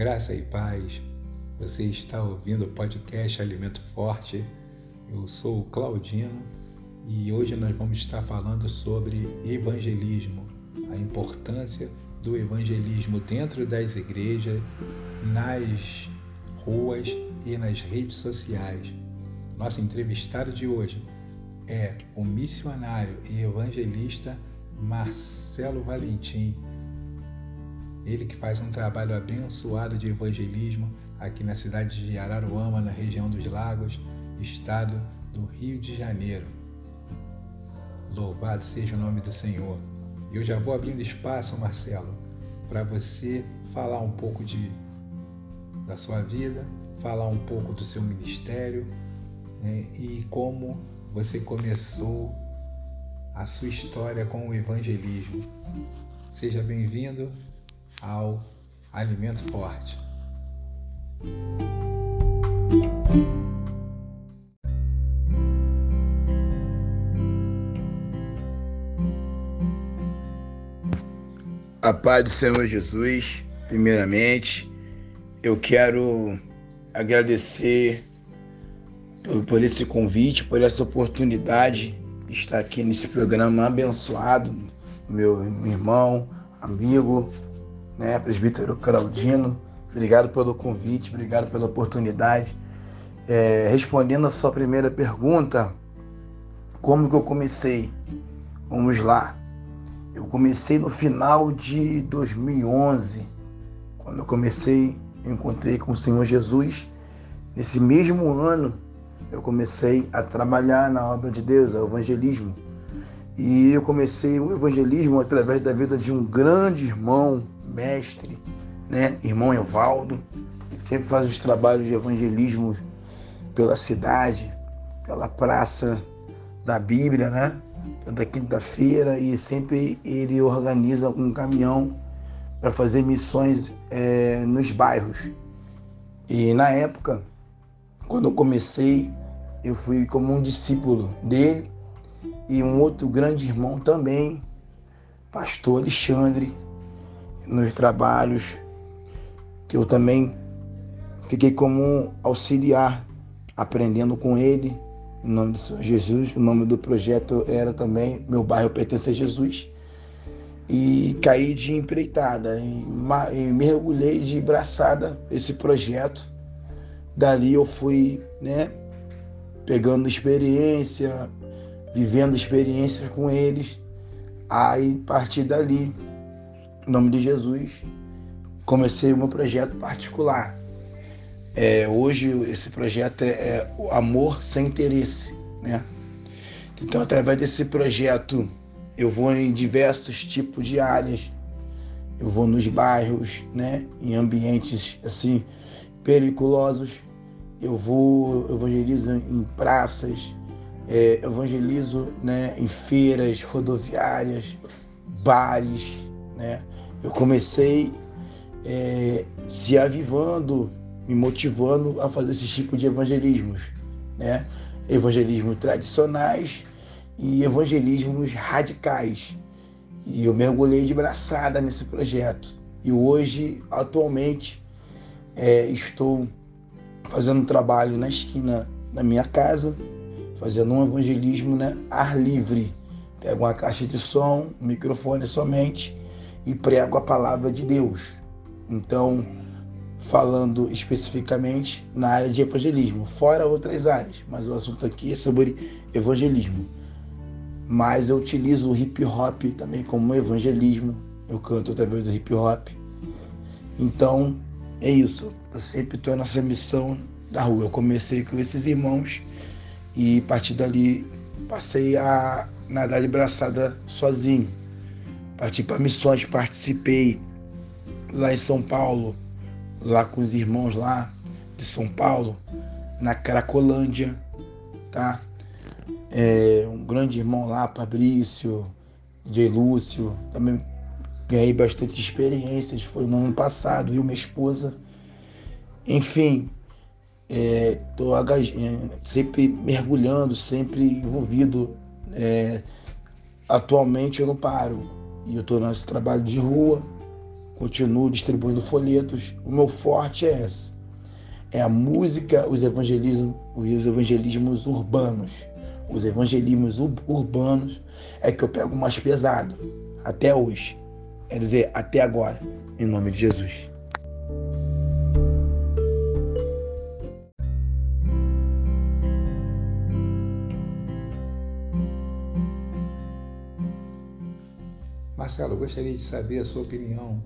Graça e paz. Você está ouvindo o podcast Alimento Forte. Eu sou o Claudino e hoje nós vamos estar falando sobre evangelismo, a importância do evangelismo dentro das igrejas, nas ruas e nas redes sociais. Nosso entrevistado de hoje é o missionário e evangelista Marcelo Valentim. Ele que faz um trabalho abençoado de evangelismo aqui na cidade de Araruama, na região dos Lagos, estado do Rio de Janeiro. Louvado seja o nome do Senhor. E eu já vou abrindo espaço, Marcelo, para você falar um pouco de, da sua vida, falar um pouco do seu ministério né, e como você começou a sua história com o evangelismo. Seja bem-vindo ao Alimento Forte. A paz do Senhor Jesus, primeiramente, eu quero agradecer por, por esse convite, por essa oportunidade de estar aqui nesse programa abençoado, meu, meu irmão, amigo, né, presbítero Claudino. Obrigado pelo convite, obrigado pela oportunidade. É, respondendo a sua primeira pergunta, como que eu comecei? Vamos lá. Eu comecei no final de 2011. Quando eu comecei, encontrei com o Senhor Jesus. Nesse mesmo ano, eu comecei a trabalhar na obra de Deus, o evangelismo. E eu comecei o evangelismo através da vida de um grande irmão, mestre, né? irmão Evaldo, que sempre faz os trabalhos de evangelismo pela cidade, pela praça da Bíblia, né? Toda quinta-feira e sempre ele organiza um caminhão para fazer missões é, nos bairros. E na época, quando eu comecei, eu fui como um discípulo dele e um outro grande irmão também, pastor Alexandre, nos trabalhos, que eu também fiquei como auxiliar, aprendendo com ele, em nome Senhor Jesus. O nome do projeto era também Meu Bairro Pertence a Jesus. E caí de empreitada e, e mergulhei de braçada esse projeto. Dali eu fui, né, pegando experiência, vivendo experiências com eles. Aí, a partir dali, em nome de Jesus, comecei o meu projeto particular. É, hoje esse projeto é, é o amor sem interesse, né? Então, através desse projeto, eu vou em diversos tipos de áreas. Eu vou nos bairros, né? Em ambientes assim periculosos. Eu vou evangelizo em praças, é, evangelizo, né? Em feiras rodoviárias, bares, né? Eu comecei é, se avivando, me motivando a fazer esse tipo de evangelismos, né? Evangelismos tradicionais e evangelismos radicais. E eu mergulhei de braçada nesse projeto. E hoje, atualmente, é, estou fazendo um trabalho na esquina da minha casa, fazendo um evangelismo né, ar livre. Pego uma caixa de som, um microfone somente e prego a palavra de Deus. Então, falando especificamente na área de evangelismo, fora outras áreas, mas o assunto aqui é sobre evangelismo. Mas eu utilizo o hip hop também como evangelismo, eu canto através do hip hop. Então, é isso. Eu sempre estou nessa missão da rua. Eu comecei com esses irmãos e a partir dali passei a nadar de braçada sozinho Parti para missões, participei lá em São Paulo, lá com os irmãos lá de São Paulo, na Cracolândia, tá? É, um grande irmão lá, Fabrício, J. Lúcio, também ganhei bastante experiências, foi no ano passado, e minha esposa. Enfim, estou é, sempre mergulhando, sempre envolvido. É, atualmente eu não paro, e eu estou nesse trabalho de rua, continuo distribuindo folhetos. O meu forte é esse. É a música, os evangelismos, os evangelismos urbanos. Os evangelismos urbanos é que eu pego mais pesado até hoje. Quer dizer, até agora, em nome de Jesus. Marcelo, eu gostaria de saber a sua opinião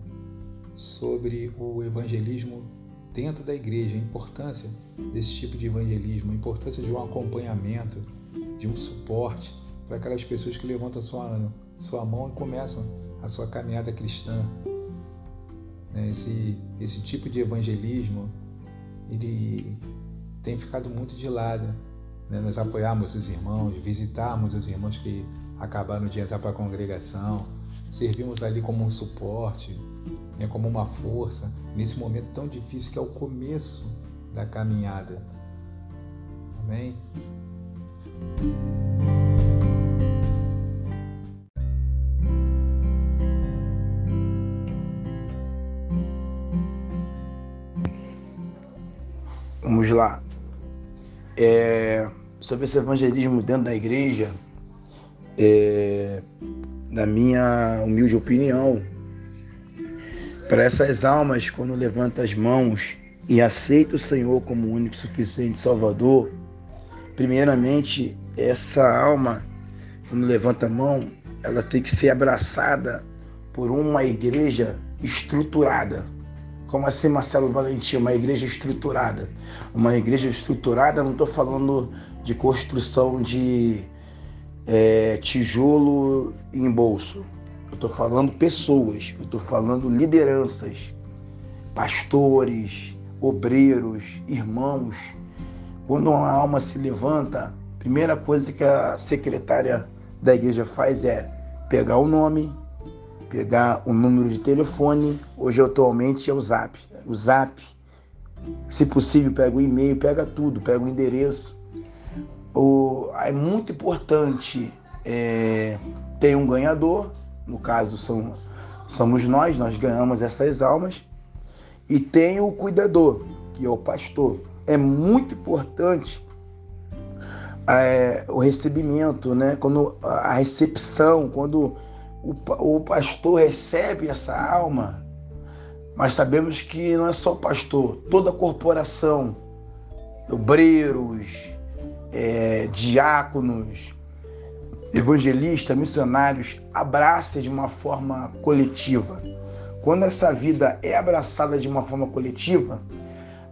sobre o evangelismo dentro da igreja, a importância desse tipo de evangelismo, a importância de um acompanhamento, de um suporte para aquelas pessoas que levantam sua, sua mão e começam a sua caminhada cristã. Né, esse, esse tipo de evangelismo ele tem ficado muito de lado. Né? Nós apoiarmos os irmãos, visitarmos os irmãos que acabaram de entrar para a congregação, servimos ali como um suporte, né, como uma força, nesse momento tão difícil que é o começo da caminhada. Amém? Vamos lá. É, sobre esse evangelismo dentro da igreja, é, na minha humilde opinião, para essas almas, quando levanta as mãos e aceita o Senhor como único suficiente Salvador, primeiramente, essa alma, quando levanta a mão, ela tem que ser abraçada por uma igreja estruturada. Como assim, Marcelo Valentim? Uma igreja estruturada. Uma igreja estruturada, não estou falando de construção de é, tijolo em bolso. Eu estou falando pessoas, eu estou falando lideranças, pastores, obreiros, irmãos. Quando uma alma se levanta, a primeira coisa que a secretária da igreja faz é pegar o nome, pegar o número de telefone. Hoje atualmente é o Zap. O Zap, se possível, pega o e-mail, pega tudo, pega o endereço o, é muito importante é, ter um ganhador, no caso são, somos nós, nós ganhamos essas almas, e tem o cuidador, que é o pastor. É muito importante é, o recebimento, né? quando a recepção, quando o, o pastor recebe essa alma, mas sabemos que não é só o pastor, toda a corporação, obreiros, é, diáconos, evangelistas, missionários abracem de uma forma coletiva. Quando essa vida é abraçada de uma forma coletiva,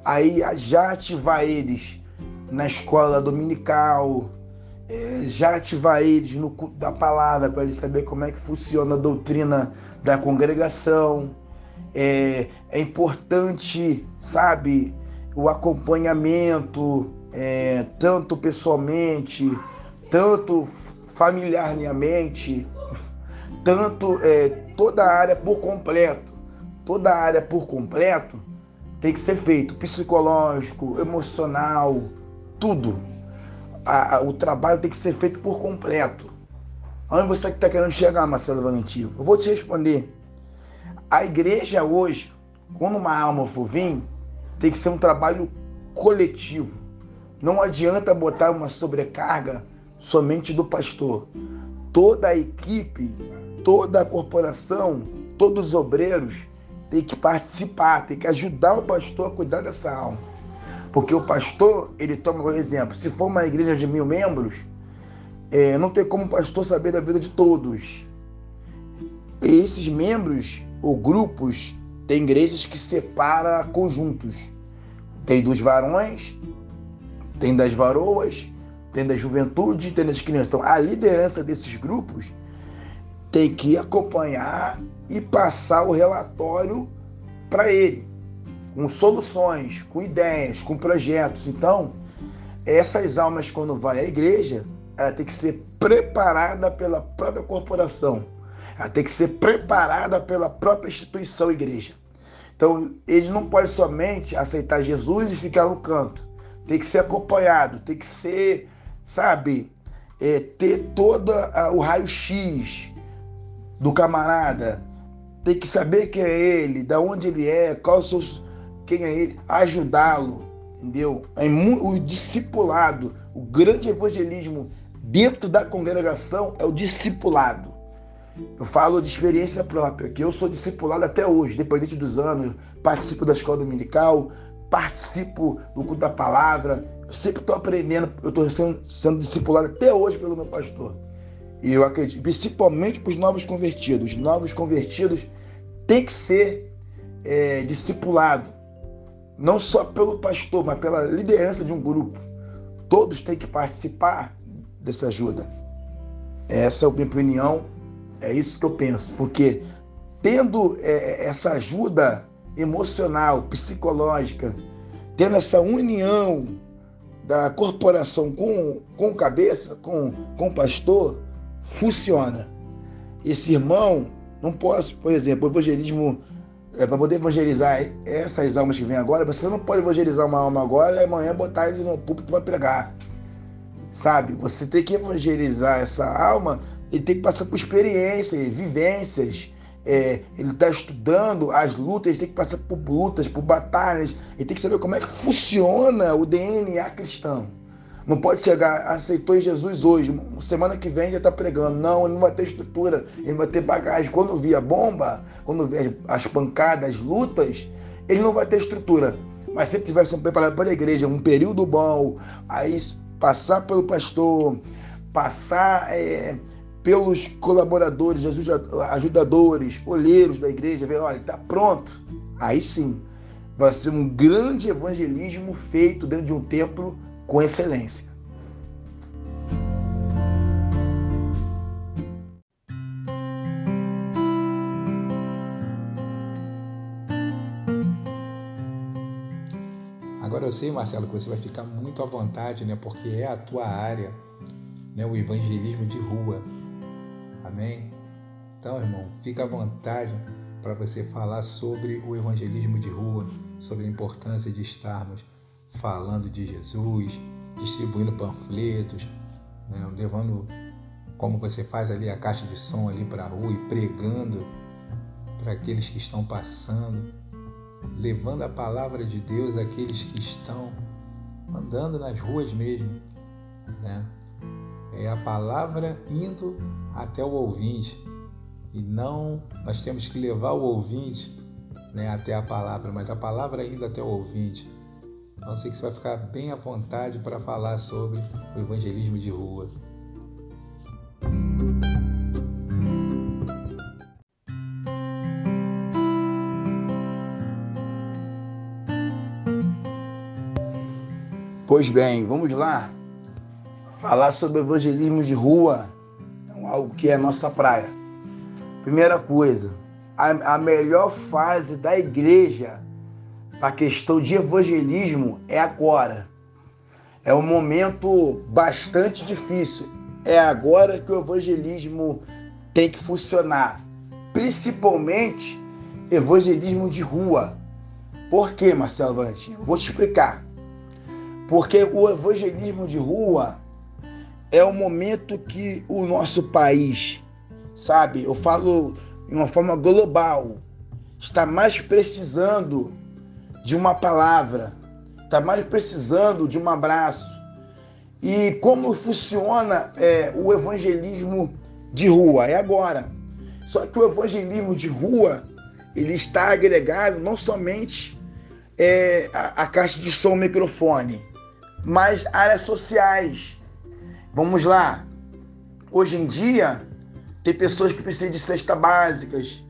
aí já ativar eles na escola dominical, é, já ativar eles no culto da palavra para eles saber como é que funciona a doutrina da congregação. É, é importante, sabe, o acompanhamento, é, tanto pessoalmente, tanto familiarmente, tanto é, toda a área por completo, toda a área por completo tem que ser feito, psicológico, emocional, tudo. A, a, o trabalho tem que ser feito por completo. Onde você está querendo chegar, Marcelo Valentim? Eu vou te responder. A igreja hoje, quando uma alma for vir, tem que ser um trabalho coletivo. Não adianta botar uma sobrecarga somente do pastor. Toda a equipe, toda a corporação, todos os obreiros têm que participar, têm que ajudar o pastor a cuidar dessa alma. Porque o pastor, ele toma um exemplo. Se for uma igreja de mil membros, é, não tem como o pastor saber da vida de todos. E esses membros ou grupos, tem igrejas que separa conjuntos. Tem dos varões tem das varoas, tem da juventude, tem das crianças. Então, a liderança desses grupos tem que acompanhar e passar o relatório para ele, com soluções, com ideias, com projetos. Então, essas almas, quando vai à igreja, ela tem que ser preparada pela própria corporação, ela tem que ser preparada pela própria instituição igreja. Então, eles não podem somente aceitar Jesus e ficar no canto tem que ser acompanhado, tem que ser, sabe, é, ter todo o raio-x do camarada, tem que saber quem é ele, da onde ele é, qual o seu, quem é ele, ajudá-lo, entendeu? É o discipulado, o grande evangelismo dentro da congregação é o discipulado. Eu falo de experiência própria, que eu sou discipulado até hoje, independente dos anos, participo da escola dominical, participo do culto da palavra, eu sempre estou aprendendo, eu estou sendo, sendo discipulado até hoje pelo meu pastor. E eu acredito, principalmente para os novos convertidos. Os novos convertidos têm que ser é, discipulados, não só pelo pastor, mas pela liderança de um grupo. Todos têm que participar dessa ajuda. Essa é a minha opinião, é isso que eu penso, porque tendo é, essa ajuda emocional, psicológica, tendo essa união da corporação com, com cabeça, com, com pastor, funciona. Esse irmão, não posso, por exemplo, evangelismo, é, para poder evangelizar essas almas que vêm agora, você não pode evangelizar uma alma agora e amanhã botar ele no púlpito para pregar. Sabe? Você tem que evangelizar essa alma, ele tem que passar por experiências, vivências. É, ele está estudando as lutas, ele tem que passar por lutas, por batalhas, ele tem que saber como é que funciona o DNA cristão. Não pode chegar, aceitou Jesus hoje, semana que vem já está pregando. Não, ele não vai ter estrutura, ele vai ter bagagem. Quando vir a bomba, quando vir as pancadas, as lutas, ele não vai ter estrutura. Mas se ele tivesse preparado para a igreja, um período bom, aí passar pelo pastor, passar é, pelos colaboradores, ajudadores, olheiros da igreja, ver, olha, está pronto. Aí sim, vai ser um grande evangelismo feito dentro de um templo com excelência. Agora eu sei, Marcelo, que você vai ficar muito à vontade, né? Porque é a tua área, né? O evangelismo de rua. Amém? Então, irmão, fica à vontade para você falar sobre o evangelismo de rua, sobre a importância de estarmos falando de Jesus, distribuindo panfletos, né, levando como você faz ali a caixa de som ali para a rua e pregando para aqueles que estão passando, levando a palavra de Deus àqueles que estão andando nas ruas mesmo, né? É a palavra indo até o ouvinte e não nós temos que levar o ouvinte, né, até a palavra, mas a palavra indo até o ouvinte. Então sei que você vai ficar bem à vontade para falar sobre o evangelismo de rua. Pois bem, vamos lá falar sobre evangelismo de rua, é algo que é nossa praia. Primeira coisa, a, a melhor fase da igreja a questão de evangelismo é agora. É um momento bastante difícil. É agora que o evangelismo tem que funcionar, principalmente evangelismo de rua. Por quê, Marcelo Valentim? Vou te explicar. Porque o evangelismo de rua é o momento que o nosso país, sabe, eu falo de uma forma global, está mais precisando de uma palavra, está mais precisando de um abraço. E como funciona é, o evangelismo de rua? É agora. Só que o evangelismo de rua ele está agregado não somente é, a, a caixa de som, microfone, mas áreas sociais. Vamos lá. Hoje em dia tem pessoas que precisam de cestas básicas,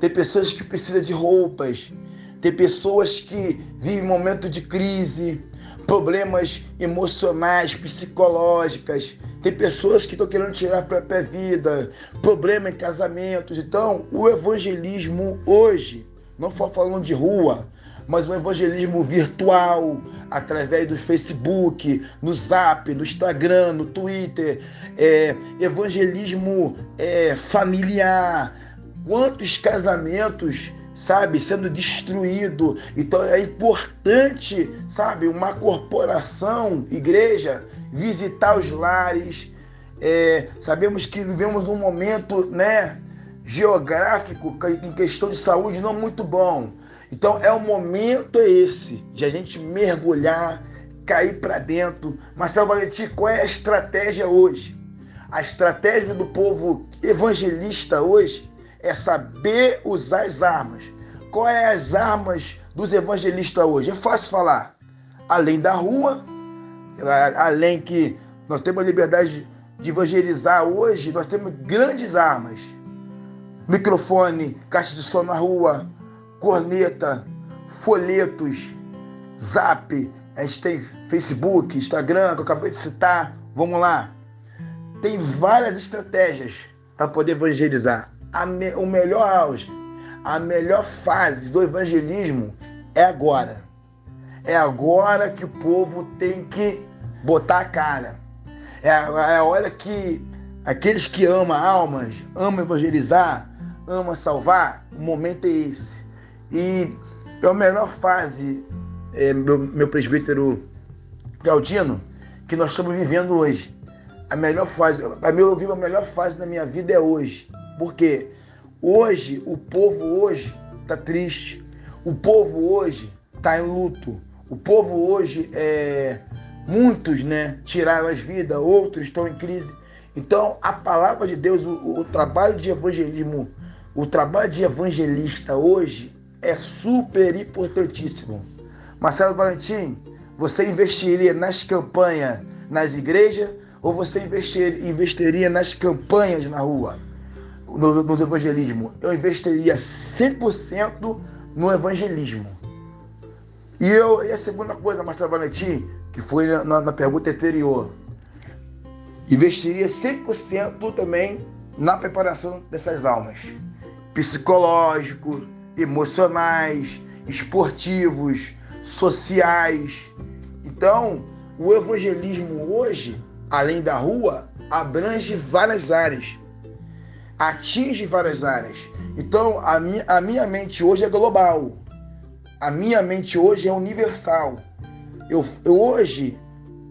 tem pessoas que precisam de roupas, tem pessoas que vivem momento de crise, problemas emocionais, psicológicas. Tem pessoas que estão querendo tirar a própria vida, problema em casamentos. Então, o evangelismo hoje, não for falando de rua, mas o evangelismo virtual, através do Facebook, no Zap, no Instagram, no Twitter, é, evangelismo é, familiar. Quantos casamentos sabe, sendo destruído. Então é importante, sabe, uma corporação, igreja, visitar os lares. É, sabemos que vivemos num momento, né, geográfico em questão de saúde não muito bom. Então é o momento é esse de a gente mergulhar, cair para dentro. Marcelo Valentim, qual é a estratégia hoje? A estratégia do povo evangelista hoje é saber usar as armas. Qual é as armas dos evangelistas hoje? É fácil falar. Além da rua, além que nós temos a liberdade de evangelizar hoje, nós temos grandes armas. Microfone, caixa de som na rua, corneta, folhetos, zap, a gente tem Facebook, Instagram, que eu acabei de citar. Vamos lá. Tem várias estratégias para poder evangelizar. Me, o melhor auge, a melhor fase do evangelismo é agora. É agora que o povo tem que botar a cara. É a, é a hora que aqueles que amam almas, amam evangelizar, amam salvar, o momento é esse. E é a melhor fase, é, meu, meu presbítero Claudino, que nós estamos vivendo hoje. A melhor fase, para mim, eu vivo a melhor fase da minha vida é hoje. Porque hoje, o povo hoje está triste. O povo hoje está em luto. O povo hoje é Muitos, né, tiraram as vidas, outros estão em crise. Então, a palavra de Deus, o, o trabalho de evangelismo, o trabalho de evangelista hoje é super importantíssimo. Marcelo Valentim, você investiria nas campanhas nas igrejas ou você investir, investiria nas campanhas na rua, no, nos evangelismo? Eu investiria 100% no evangelismo. E, eu, e a segunda coisa, Marcelo Valentim, que foi na, na pergunta anterior, investiria 100% também na preparação dessas almas. Psicológico, emocionais, esportivos, sociais. Então, o evangelismo hoje, além da rua, abrange várias áreas, atinge várias áreas. Então, a minha, a minha mente hoje é global. A minha mente hoje é universal. Eu, eu hoje,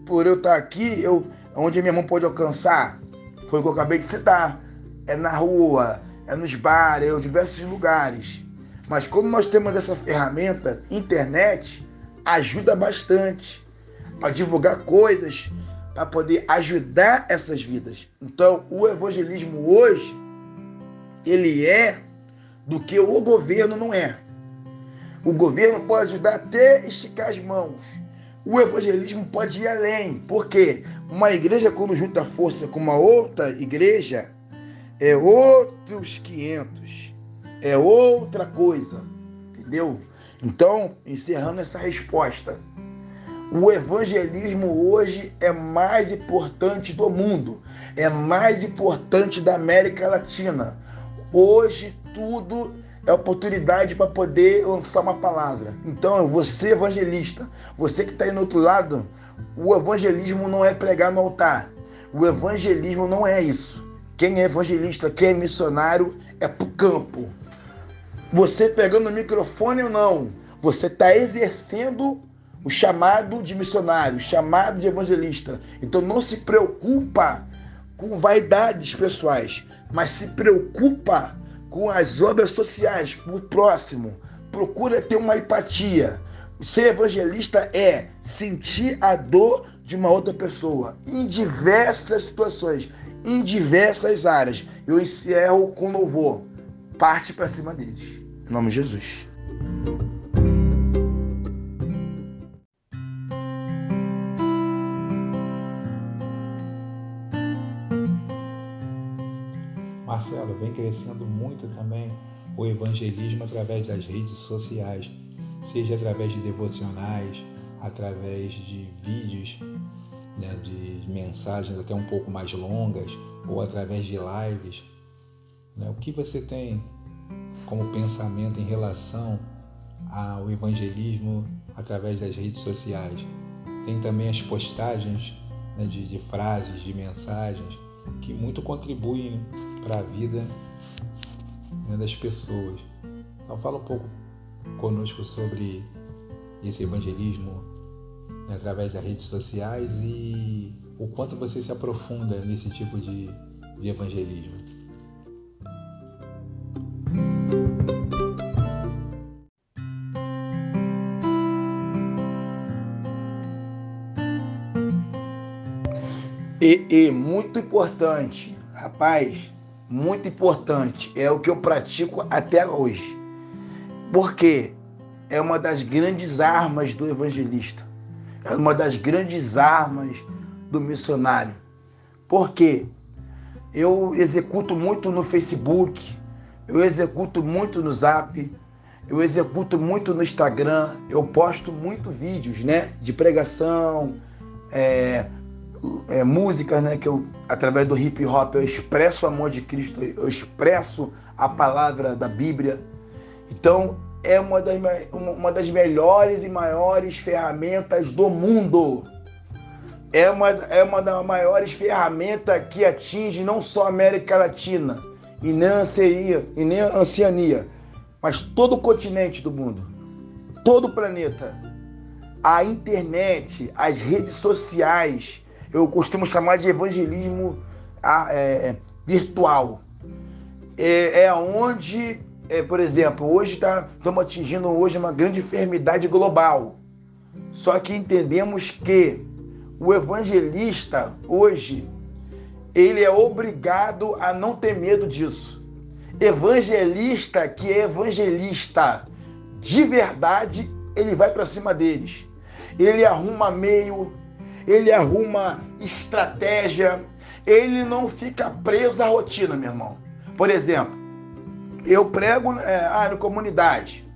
por eu estar aqui, eu, onde minha mão pode alcançar, foi o que eu acabei de citar. É na rua, é nos bares, é em diversos lugares. Mas como nós temos essa ferramenta, internet, ajuda bastante para divulgar coisas, para poder ajudar essas vidas. Então, o evangelismo hoje, ele é do que o governo não é. O governo pode ajudar até esticar as mãos. O evangelismo pode ir além, porque uma igreja, quando junta força com uma outra igreja, é outros 500, é outra coisa, entendeu? Então, encerrando essa resposta, o evangelismo hoje é mais importante do mundo, é mais importante da América Latina. Hoje tudo é oportunidade para poder lançar uma palavra. Então, você evangelista, você que está aí no outro lado, o evangelismo não é pregar no altar. O evangelismo não é isso. Quem é evangelista, quem é missionário, é para o campo. Você pegando o microfone ou não, você está exercendo o chamado de missionário, o chamado de evangelista. Então não se preocupa com vaidades pessoais, mas se preocupa com as obras sociais, com o próximo. Procura ter uma empatia. Ser evangelista é sentir a dor de uma outra pessoa em diversas situações, em diversas áreas. Eu encerro com louvor. Parte para cima deles. Em nome de Jesus. Marcelo, vem crescendo muito também o evangelismo através das redes sociais, seja através de devocionais, através de vídeos, né, de mensagens até um pouco mais longas, ou através de lives. Né? O que você tem como pensamento em relação ao evangelismo através das redes sociais? Tem também as postagens né, de, de frases, de mensagens que muito contribuem para a vida né, das pessoas. Então fala um pouco conosco sobre esse evangelismo né, através das redes sociais e o quanto você se aprofunda nesse tipo de, de evangelismo. E, e muito importante, rapaz, muito importante, é o que eu pratico até hoje. Porque é uma das grandes armas do evangelista, é uma das grandes armas do missionário. Porque eu executo muito no Facebook, eu executo muito no Zap, eu executo muito no Instagram, eu posto muito vídeos, né, de pregação, é, é, músicas, né, que eu através do hip hop eu expresso o amor de Cristo, eu expresso a palavra da Bíblia. Então é uma das, uma das melhores e maiores ferramentas do mundo. É uma, é uma das maiores ferramentas que atinge não só a América Latina e nem a Oceania, e nem a Oceania mas todo o continente do mundo, todo o planeta, a internet, as redes sociais, eu costumo chamar de evangelismo é, é, virtual. É, é onde, é, por exemplo, hoje tá, estamos atingindo hoje uma grande enfermidade global. Só que entendemos que o evangelista hoje ele é obrigado a não ter medo disso evangelista que é evangelista de verdade, ele vai para cima deles. Ele arruma meio, ele arruma estratégia, ele não fica preso à rotina, meu irmão. Por exemplo, eu prego é, ah, na comunidade.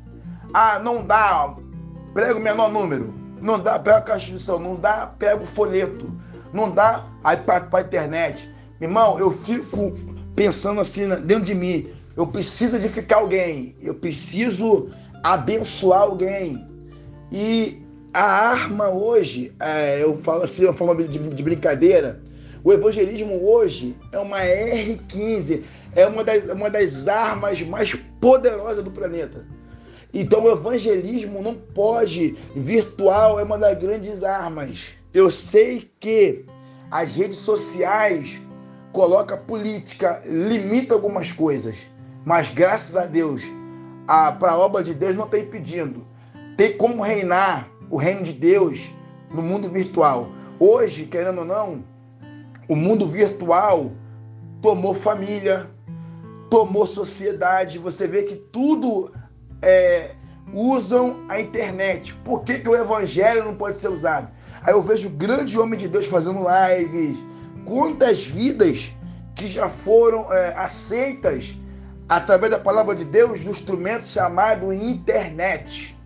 Ah, não dá, prego menor número. Não dá, pego caixa de som. Não dá, pego folheto. Não dá, aí para a internet. Irmão, eu fico pensando assim dentro de mim. Eu preciso edificar alguém, eu preciso abençoar alguém. E a arma hoje, é, eu falo assim, uma forma de, de, brincadeira, o evangelismo hoje é uma R15, é uma das, uma das armas mais poderosas do planeta. Então o evangelismo não pode, virtual é uma das grandes armas. Eu sei que as redes sociais coloca política, limita algumas coisas. Mas graças a Deus, para a obra de Deus não está impedindo. Tem como reinar o reino de Deus no mundo virtual. Hoje, querendo ou não, o mundo virtual tomou família, tomou sociedade. Você vê que tudo é, usam a internet. Por que, que o evangelho não pode ser usado? Aí eu vejo grande homem de Deus fazendo lives, quantas vidas que já foram é, aceitas através da palavra de Deus no instrumento chamado internet.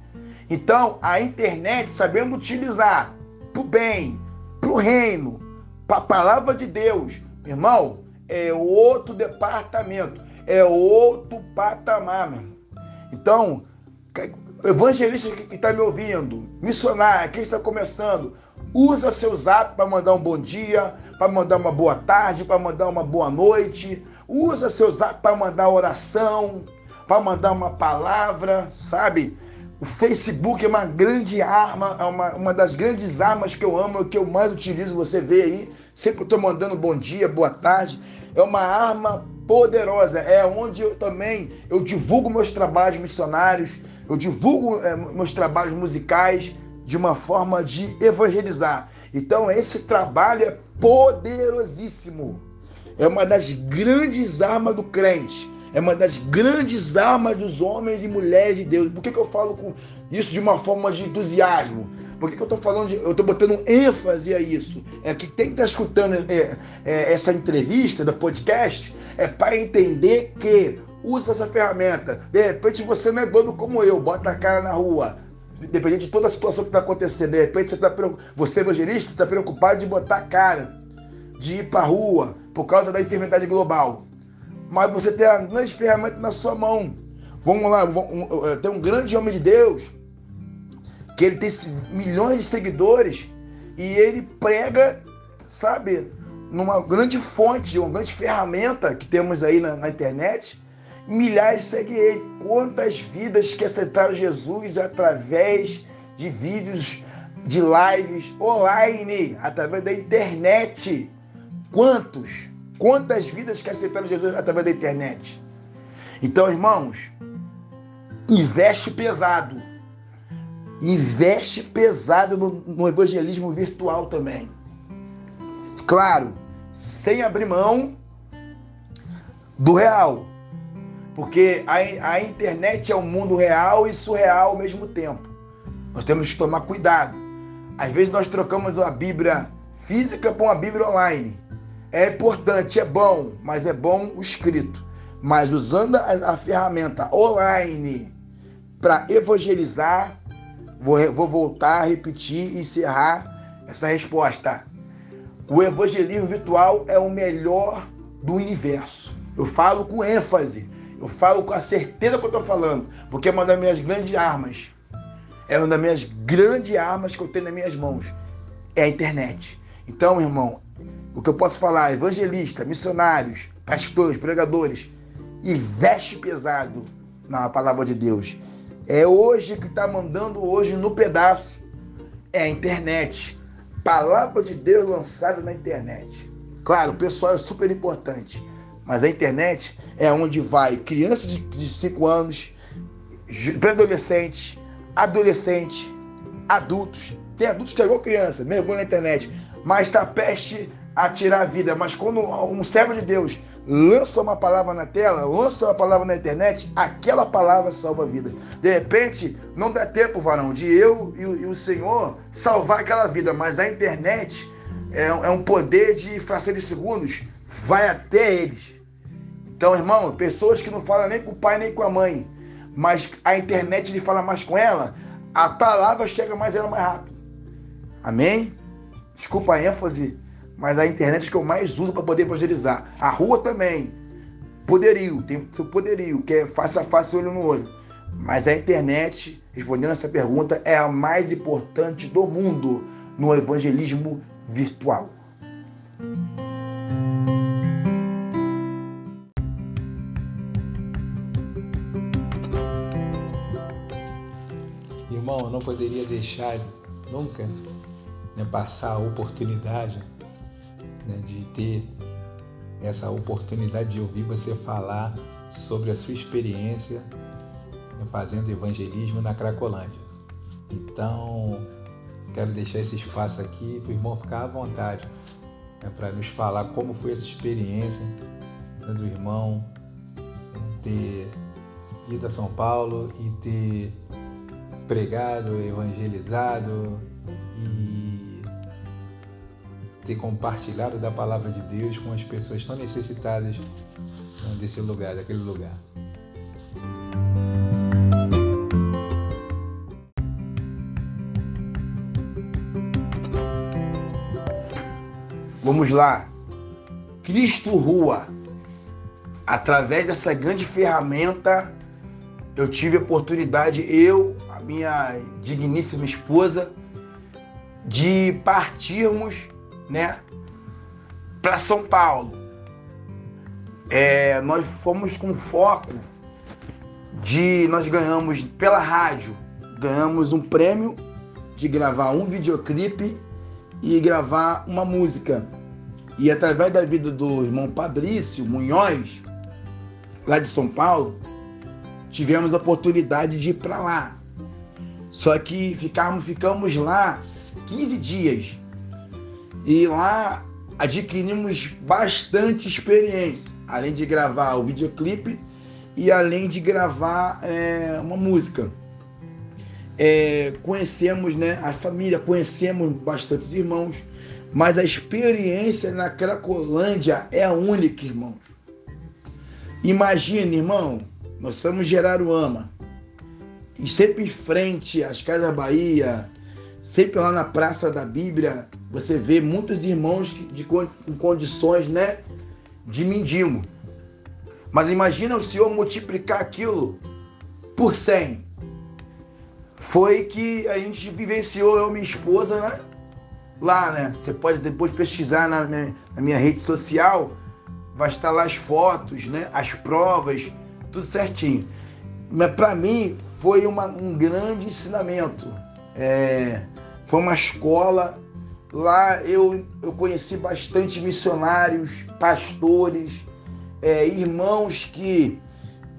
Então, a internet, sabendo utilizar para o bem, para o reino, para a palavra de Deus, irmão, é outro departamento, é outro patamar, meu. Então, evangelista que está me ouvindo, missionário, quem está começando, usa seu zap para mandar um bom dia, para mandar uma boa tarde, para mandar uma boa noite. Usa seu zap para mandar oração, para mandar uma palavra, sabe? O Facebook é uma grande arma, é uma, uma das grandes armas que eu amo, que eu mais utilizo, você vê aí. Sempre estou mandando bom dia, boa tarde. É uma arma poderosa. É onde eu também eu divulgo meus trabalhos missionários, eu divulgo é, meus trabalhos musicais de uma forma de evangelizar. Então esse trabalho é poderosíssimo. É uma das grandes armas do crente. É uma das grandes armas dos homens e mulheres de Deus. Por que, que eu falo com isso de uma forma de entusiasmo? Por que, que eu estou falando de, eu estou botando ênfase a isso? É que quem está escutando é, é, essa entrevista da podcast é para entender que usa essa ferramenta. De repente você não é dono como eu, bota a cara na rua. Independente de toda a situação que está acontecendo, de repente você, tá, você evangelista, está preocupado de botar cara, de ir para a rua por causa da enfermidade global. Mas você tem a grande ferramenta na sua mão. Vamos lá, tem um grande homem de Deus que ele tem milhões de seguidores e ele prega, sabe, numa grande fonte, uma grande ferramenta que temos aí na, na internet milhares seguem ele. Quantas vidas que aceitaram Jesus através de vídeos, de lives online, através da internet? Quantos? Quantas vidas que aceitaram Jesus através da internet? Então, irmãos, investe pesado. Investe pesado no, no evangelismo virtual também. Claro, sem abrir mão do real. Porque a, a internet é o um mundo real e surreal ao mesmo tempo. Nós temos que tomar cuidado. Às vezes nós trocamos a Bíblia física com a Bíblia online. É importante, é bom, mas é bom o escrito. Mas usando a, a ferramenta online para evangelizar, vou, vou voltar repetir e encerrar essa resposta. O evangelismo virtual é o melhor do universo. Eu falo com ênfase, eu falo com a certeza que eu estou falando, porque é uma das minhas grandes armas. É uma das minhas grandes armas que eu tenho nas minhas mãos. É a internet. Então, irmão, o que eu posso falar, evangelista, missionários, pastores, pregadores, investe pesado na palavra de Deus. É hoje que está mandando hoje no pedaço. É a internet. Palavra de Deus lançada na internet. Claro, o pessoal é super importante. Mas a internet é onde vai crianças de 5 anos, pré-adolescentes, adolescentes, adultos. Tem adultos que é igual criança, mergulha na internet. Mas está peste a tirar a vida. Mas quando um servo de Deus lança uma palavra na tela, lança uma palavra na internet, aquela palavra salva a vida. De repente, não dá tempo, varão, de eu e o, Senhor salvar aquela vida, mas a internet é, é um poder de fração de segundos, vai até eles. Então, irmão, pessoas que não falam nem com o pai nem com a mãe, mas a internet lhe fala mais com ela, a palavra chega mais ela mais rápido. Amém? Desculpa a ênfase, mas a internet que eu mais uso para poder evangelizar. A rua também. Poderio, tem seu poderio, que é face a face, olho no olho. Mas a internet, respondendo essa pergunta, é a mais importante do mundo no evangelismo virtual. Irmão, eu não poderia deixar nunca né, passar a oportunidade né, de ter essa oportunidade de ouvir você falar sobre a sua experiência né, fazendo evangelismo na Cracolândia. Então, quero deixar esse espaço aqui para o irmão ficar à vontade né, para nos falar como foi essa experiência né, do irmão ter ido a São Paulo e ter pregado, evangelizado e ter compartilhado da palavra de Deus com as pessoas tão necessitadas né, desse lugar, daquele lugar. Vamos lá. Cristo Rua. Através dessa grande ferramenta, eu tive a oportunidade, eu, a minha digníssima esposa, de partirmos né, para São Paulo. É, nós fomos com foco de nós ganhamos pela rádio, ganhamos um prêmio de gravar um videoclipe e gravar uma música. E através da vida do irmão Fabrício Munhoz, lá de São Paulo, tivemos a oportunidade de ir para lá. Só que ficamos, ficamos lá 15 dias. E lá adquirimos bastante experiência, além de gravar o videoclipe e além de gravar é, uma música. É, conhecemos né, a família, conhecemos bastantes irmãos, mas a experiência na Cracolândia é única, irmãos. Imagina, irmão, nós somos Geraruama, e sempre em frente às Casas Bahia, sempre lá na Praça da Bíblia, você vê muitos irmãos de, condições né, de mendigo. Mas imagina o Senhor multiplicar aquilo por 100. Foi que a gente vivenciou, eu e minha esposa, né? Lá, né? Você pode depois pesquisar na minha, na minha rede social, vai estar lá as fotos, né? As provas, tudo certinho. Mas para mim foi uma, um grande ensinamento. É, foi uma escola. Lá eu, eu conheci bastante missionários, pastores, é, irmãos que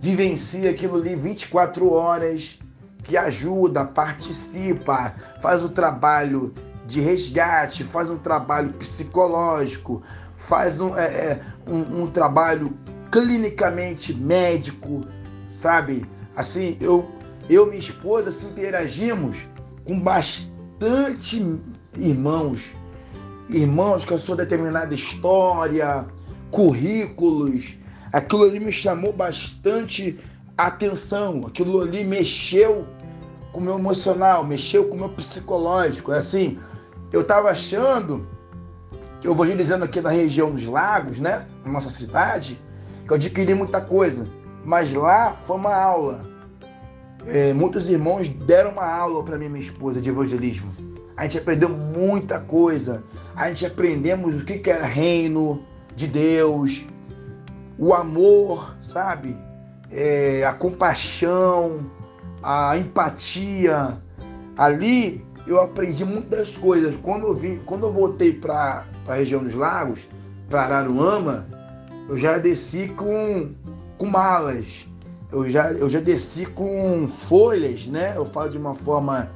vivenciam aquilo ali 24 horas, que ajuda, participa, faz o trabalho de resgate, faz um trabalho psicológico, faz um, é, é, um, um trabalho clinicamente médico, sabe? Assim, eu, eu e minha esposa se interagimos com bastante irmãos, irmãos com a sua determinada história, currículos. Aquilo ali me chamou bastante atenção, aquilo ali mexeu com o meu emocional, mexeu com o meu psicológico. É assim, eu estava achando eu vou dizendo aqui na região dos lagos, né, na nossa cidade, que eu adquiri muita coisa, mas lá foi uma aula. É, muitos irmãos deram uma aula para minha esposa de evangelismo. A gente aprendeu muita coisa. A gente aprendemos o que, que era reino de Deus, o amor, sabe? É, a compaixão, a empatia. Ali eu aprendi muitas coisas. Quando eu vim, quando eu voltei para a região dos lagos, para Araruama, eu já desci com, com malas. Eu já, eu já desci com folhas, né? Eu falo de uma forma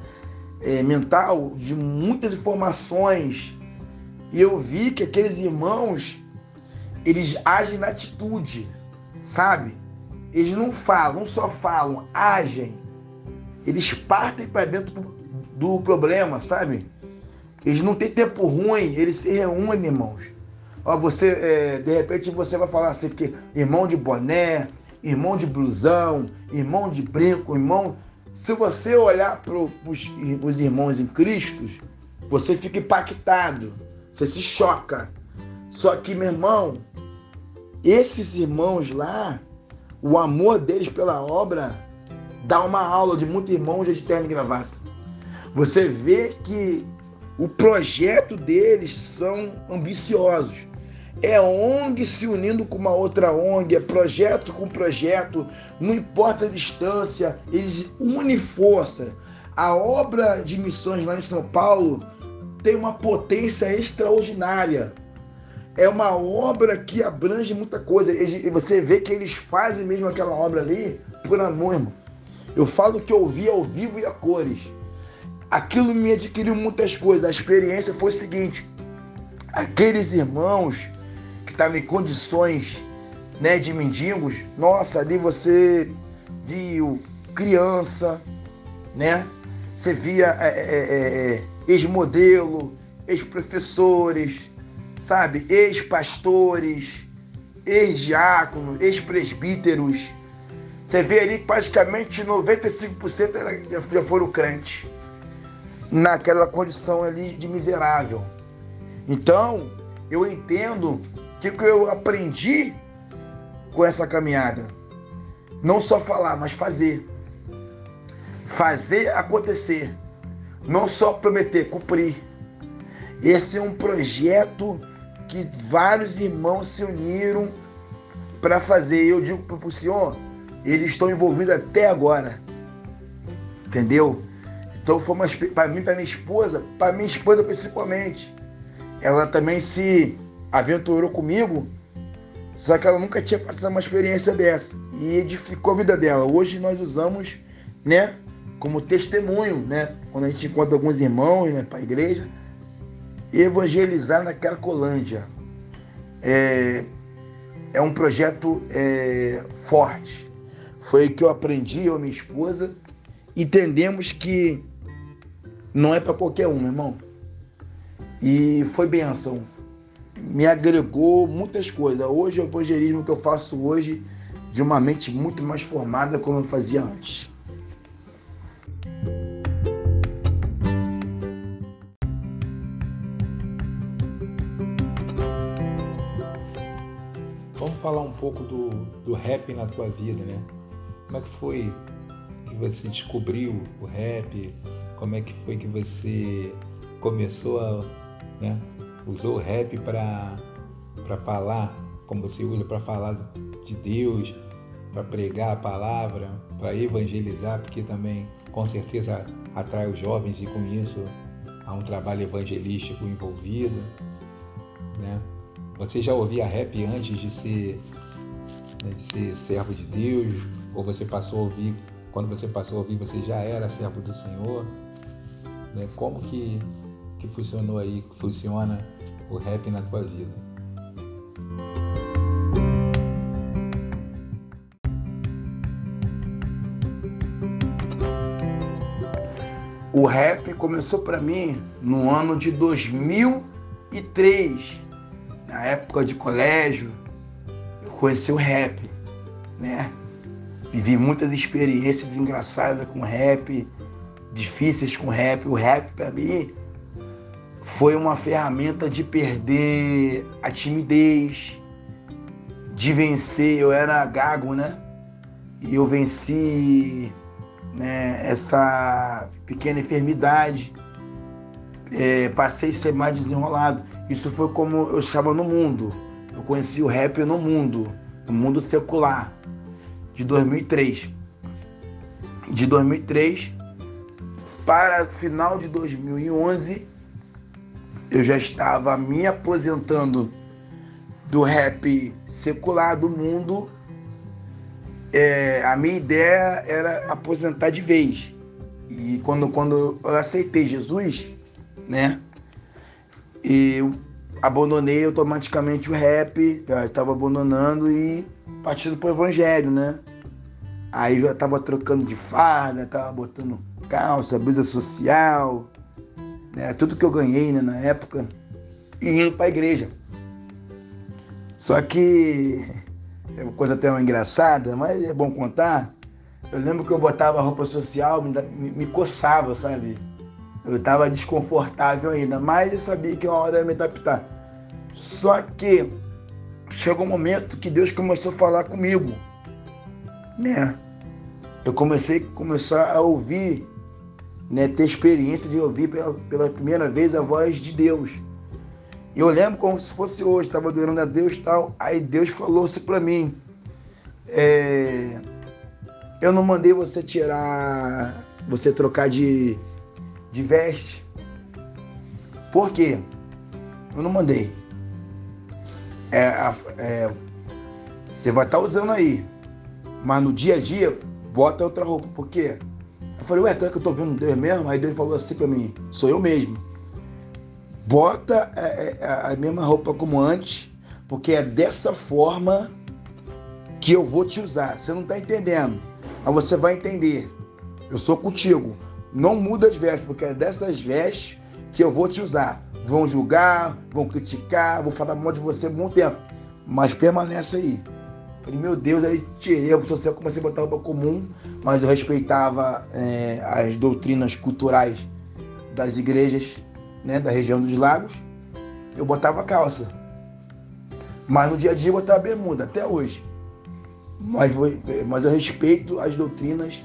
é, mental, de muitas informações. E eu vi que aqueles irmãos, eles agem na atitude, sabe? Eles não falam, só falam, agem. Eles partem para dentro do, do problema, sabe? Eles não têm tempo ruim, eles se reúnem, irmãos. Ó, você, é, de repente, você vai falar assim que irmão de boné, irmão de blusão, irmão de brinco, irmão. Se você olhar para os irmãos em Cristo, você fica impactado, você se choca. Só que, meu irmão, esses irmãos lá, o amor deles pela obra dá uma aula de muito irmão de terno e gravata. Você vê que o projeto deles são ambiciosos. É ONG se unindo com uma outra ONG, é projeto com projeto, não importa a distância, eles unem força. A obra de missões lá em São Paulo tem uma potência extraordinária. É uma obra que abrange muita coisa. E você vê que eles fazem mesmo aquela obra ali por amor, irmão. Eu falo que eu vi ao vivo e a cores. Aquilo me adquiriu muitas coisas. A experiência foi o seguinte: aqueles irmãos estavam em condições né, de mendigos, nossa, ali você viu criança, né? Você via é, é, é, é ex-modelo, ex-professores, sabe? Ex-pastores, ex-diáconos, ex-presbíteros. Você vê ali praticamente 95% já foram crentes naquela condição ali de miserável. Então, eu entendo que, que eu aprendi com essa caminhada? Não só falar, mas fazer. Fazer acontecer. Não só prometer, cumprir. Esse é um projeto que vários irmãos se uniram para fazer. Eu digo para o senhor, eles estão envolvidos até agora. Entendeu? Então foi para mim, para minha esposa, para minha esposa principalmente. Ela também se aventurou comigo, só que ela nunca tinha passado uma experiência dessa e edificou a vida dela. Hoje nós usamos, né, como testemunho, né, quando a gente encontra alguns irmãos, né, para a igreja, evangelizar naquela Colândia. É, é um projeto é, forte. Foi que eu aprendi, eu e minha esposa. Entendemos que não é para qualquer um, meu irmão. E foi benção me agregou muitas coisas. Hoje o evangelismo que eu faço hoje de uma mente muito mais formada como eu fazia antes. Vamos falar um pouco do, do rap na tua vida, né? Como é que foi que você descobriu o rap? Como é que foi que você começou a né, usou rap para falar, como você usa para falar de Deus, para pregar a palavra, para evangelizar, porque também com certeza atrai os jovens e com isso há um trabalho evangelístico envolvido. Né? Você já ouvia rap antes de ser, né, de ser servo de Deus? Ou você passou a ouvir, quando você passou a ouvir, você já era servo do Senhor? Né? Como que que funcionou aí, que funciona o rap na tua vida. O rap começou para mim no ano de 2003, na época de colégio. Eu conheci o rap, né? Vivi muitas experiências engraçadas com rap, difíceis com rap. O rap para mim foi uma ferramenta de perder a timidez, de vencer. Eu era gago, né? E eu venci né, essa pequena enfermidade. É, passei a ser mais desenrolado. Isso foi como eu estava no mundo. Eu conheci o rap no mundo, no mundo secular, de 2003. De 2003 para final de 2011, eu já estava me aposentando do rap secular do mundo. É, a minha ideia era aposentar de vez. E quando, quando eu aceitei Jesus, né? Eu abandonei automaticamente o rap, já estava abandonando e partindo para o evangelho, né? Aí já estava trocando de farda, estava botando calça, blusa social, né? tudo que eu ganhei né, na época, e indo para a igreja. Só que é uma coisa até uma engraçada, mas é bom contar. Eu lembro que eu botava roupa social, me, me, me coçava, sabe? Eu estava desconfortável ainda, mas eu sabia que uma hora ia me adaptar. Só que chegou um momento que Deus começou a falar comigo, né? Eu comecei a começar a ouvir né, ter experiência de ouvir pela, pela primeira vez a voz de Deus. E eu lembro como se fosse hoje, estava adorando a Deus tal. Aí Deus falou assim para mim: é, Eu não mandei você tirar, você trocar de, de veste. Por quê? Eu não mandei. É, é, você vai estar tá usando aí, mas no dia a dia, bota outra roupa. Por quê? Eu falei, ué, tu é que eu tô vendo Deus mesmo? Aí Deus falou assim pra mim, sou eu mesmo. Bota a, é, é, a, a mesma roupa como antes, porque é dessa forma que eu vou te usar. Você não tá entendendo, mas você vai entender. Eu sou contigo. Não muda as vestes, porque é dessas vestes que eu vou te usar. Vão julgar, vão criticar, vão falar mal de você um tempo. Mas permanece aí. Falei, meu Deus, aí tirei a social, comecei a botar roupa comum, mas eu respeitava é, as doutrinas culturais das igrejas né, da região dos lagos. Eu botava calça. Mas no dia a dia eu botava bermuda, até hoje. Mas, mas eu respeito as doutrinas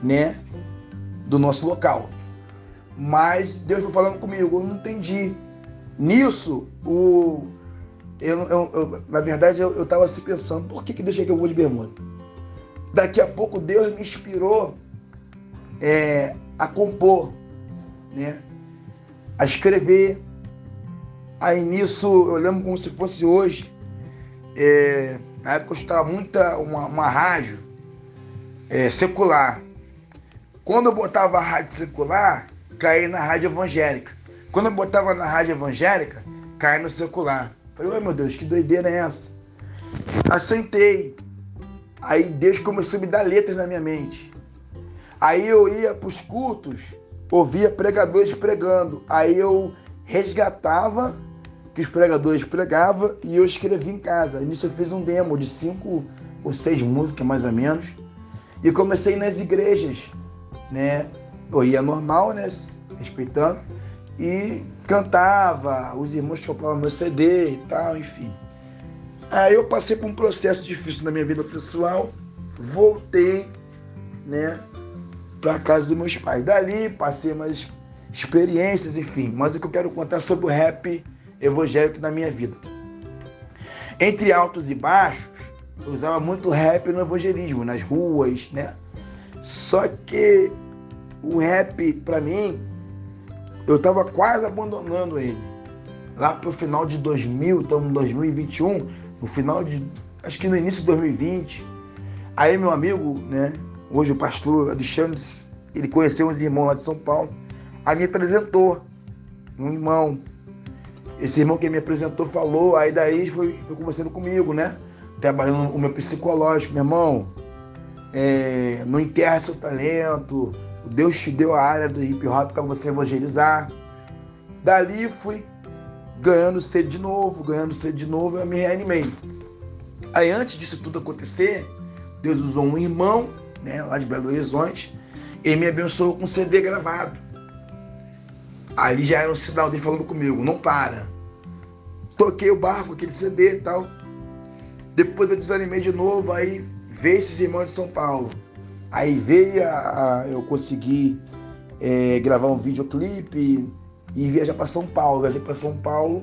né, do nosso local. Mas Deus foi falando comigo, eu não entendi. Nisso, o, eu, eu, eu, na verdade, eu estava se pensando, por que, que deixei que eu vou de bermuda? Daqui a pouco Deus me inspirou é, a compor, né? a escrever. Aí nisso, eu lembro como se fosse hoje, é, na época eu estava muita uma, uma rádio é, secular. Quando eu botava a rádio secular, caía na rádio evangélica. Quando eu botava na rádio evangélica, caía no secular. Falei, meu Deus, que doideira é essa? Assentei. Aí Deus começou a me dar letras na minha mente. Aí eu ia para os cultos, ouvia pregadores pregando. Aí eu resgatava que os pregadores pregavam e eu escrevia em casa. Nisso eu fiz um demo de cinco ou seis músicas, mais ou menos. E comecei nas igrejas, né? Eu ia normal, né? Respeitando e cantava, os irmãos compravam meu CD e tal, enfim. Aí eu passei por um processo difícil na minha vida pessoal, voltei, né, para casa dos meus pais. Dali passei mais experiências, enfim. Mas o que eu quero contar sobre o rap evangélico na minha vida. Entre altos e baixos, eu usava muito rap no evangelismo, nas ruas, né? Só que o rap, para mim, eu estava quase abandonando ele. Lá para o final de 2000, estamos em 2021, no final de, acho que no início de 2020. Aí meu amigo, né, hoje o pastor Alexandre, ele conheceu uns irmãos lá de São Paulo, aí me apresentou um irmão. Esse irmão que me apresentou falou, aí daí foi, foi conversando comigo, né? Trabalhando o meu psicológico, meu irmão. É, não enterra seu talento. Deus te deu a área do hip hop para você evangelizar. Dali fui ganhando sede de novo, ganhando sede de novo, eu me reanimei. Aí antes disso tudo acontecer, Deus usou um irmão, né, lá de Belo Horizonte, ele me abençoou com um CD gravado. Ali já era um sinal dele falando comigo, não para. Toquei o barco, aquele CD e tal. Depois eu desanimei de novo, aí veio esses irmãos de São Paulo. Aí veio a, a eu consegui é, gravar um videoclipe e viajar para São Paulo. Viajei para São Paulo,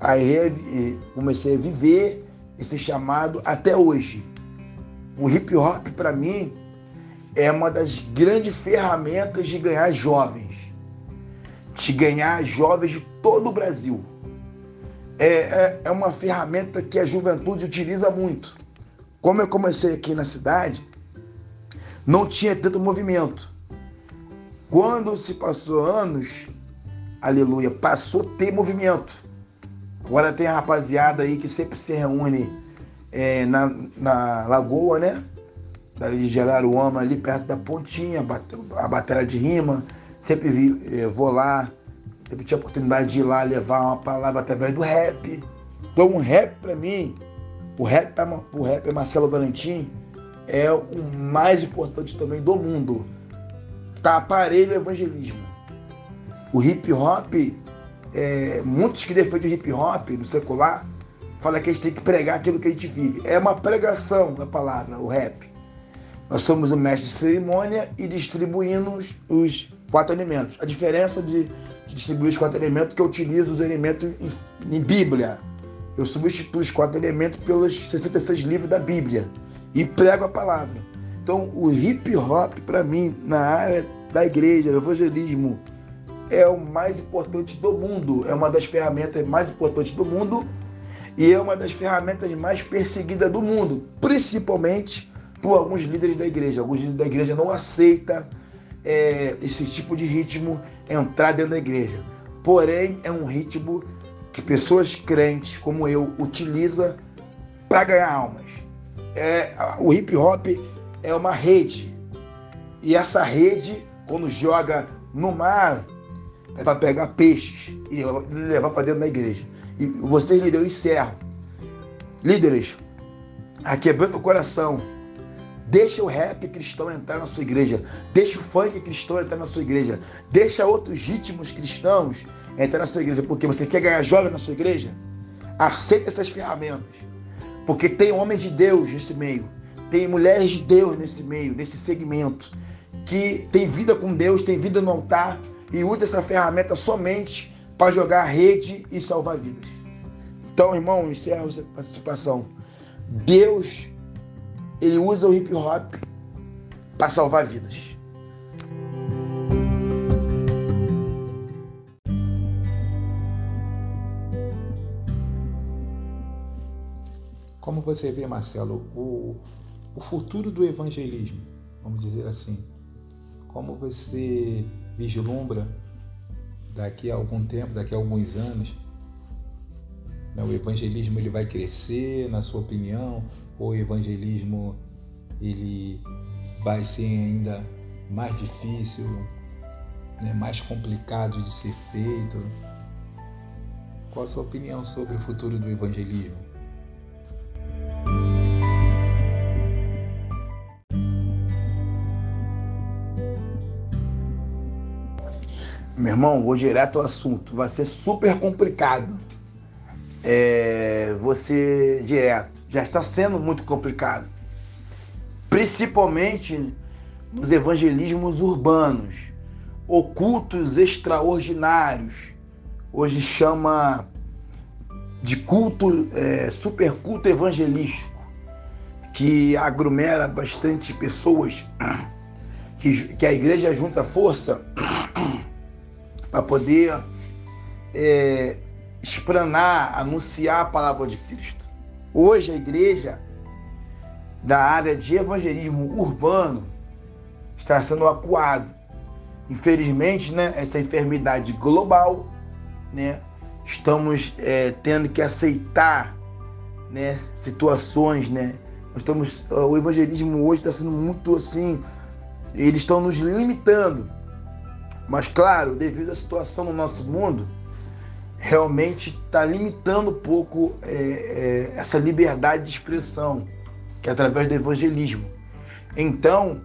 aí comecei a viver esse chamado até hoje. O hip hop para mim é uma das grandes ferramentas de ganhar jovens, de ganhar jovens de todo o Brasil. É, é, é uma ferramenta que a juventude utiliza muito. Como eu comecei aqui na cidade, não tinha tanto movimento. Quando se passou anos, aleluia, passou a ter movimento. Agora tem a rapaziada aí que sempre se reúne é, na, na lagoa, né? Dali de Geraruama, ali perto da pontinha, a bateria de rima. Sempre vi, é, vou lá, sempre tinha a oportunidade de ir lá levar uma palavra através do rap. Então, um rap para mim, o rap, o rap é Marcelo Valentim, é o mais importante também do mundo. Tá aparelho evangelismo. O hip hop, é, muitos que defendem o hip hop no secular, falam que a gente tem que pregar aquilo que a gente vive. É uma pregação da palavra, o rap. Nós somos o mestre de cerimônia e distribuímos os quatro alimentos. A diferença de, distribuir os quatro alimentos é que eu utilizo os alimentos em, em Bíblia. Eu substituo os quatro elementos pelos 66 livros da Bíblia e prego a palavra. Então, o hip hop, para mim, na área da igreja, do evangelismo, é o mais importante do mundo, é uma das ferramentas mais importantes do mundo e é uma das ferramentas mais perseguidas do mundo, principalmente por alguns líderes da igreja. Alguns líderes da igreja não aceitam é, esse tipo de ritmo entrar dentro da igreja. Porém, é um ritmo que pessoas crentes como eu utiliza para ganhar almas. É, o hip hop é uma rede. E essa rede, quando joga no mar, é para pegar peixes e levar para dentro da igreja. E vocês, líderes, eu encerro. Líderes, aquebrando o coração. Deixa o rap cristão entrar na sua igreja. Deixa o funk cristão entrar na sua igreja. Deixa outros ritmos cristãos entrar na sua igreja. Porque você quer ganhar jovem na sua igreja? Aceita essas ferramentas. Porque tem homens de Deus nesse meio. Tem mulheres de Deus nesse meio, nesse segmento. Que tem vida com Deus, tem vida no altar e usa essa ferramenta somente para jogar rede e salvar vidas. Então, irmão, encerro essa participação. Deus, ele usa o hip hop para salvar vidas. Como você vê, Marcelo, o, o futuro do evangelismo, vamos dizer assim, como você vislumbra daqui a algum tempo, daqui a alguns anos, né, o evangelismo ele vai crescer, na sua opinião, ou o evangelismo ele vai ser ainda mais difícil, né, mais complicado de ser feito? Qual a sua opinião sobre o futuro do evangelismo? Meu irmão, vou direto ao assunto. Vai ser super complicado. É, você direto. Já está sendo muito complicado. Principalmente nos evangelismos urbanos, ocultos extraordinários. Hoje chama de culto, é, super culto evangelístico, que aglomera bastante pessoas, que, que a igreja junta força para poder é, anunciar a palavra de Cristo. Hoje a igreja da área de evangelismo urbano está sendo acuado. Infelizmente, né, essa enfermidade global né? Estamos é, tendo que aceitar, né? Situações, né? Nós estamos, o evangelismo hoje está sendo muito assim, eles estão nos limitando. Mas claro, devido à situação no nosso mundo, realmente está limitando um pouco é, é, essa liberdade de expressão, que é através do evangelismo. Então,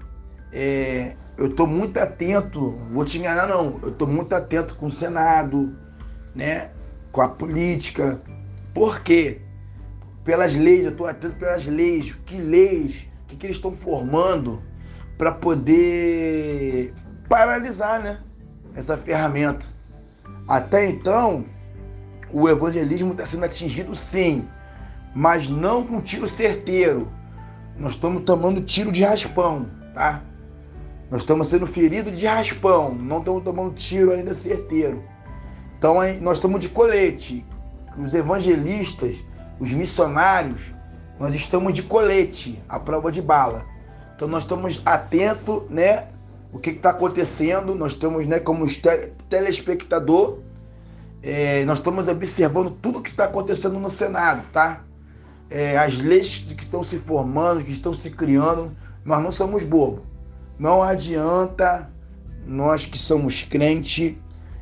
é, eu estou muito atento, vou te enganar não, eu estou muito atento com o Senado, né, com a política. Por quê? Pelas leis, eu estou atento pelas leis, que leis, o que, que eles estão formando para poder paralisar né, essa ferramenta. Até então, o evangelismo está sendo atingido sim, mas não com tiro certeiro. Nós estamos tomando tiro de raspão, tá? Nós estamos sendo feridos de raspão, não estamos tomando tiro ainda certeiro. Então nós estamos de colete. Os evangelistas, os missionários, nós estamos de colete, a prova de bala. Então nós estamos atentos, né? O que está acontecendo? Nós estamos, né, como telespectador, é, nós estamos observando tudo que está acontecendo no Senado, tá? É, as leis que estão se formando, que estão se criando, nós não somos bobos. Não adianta nós que somos crentes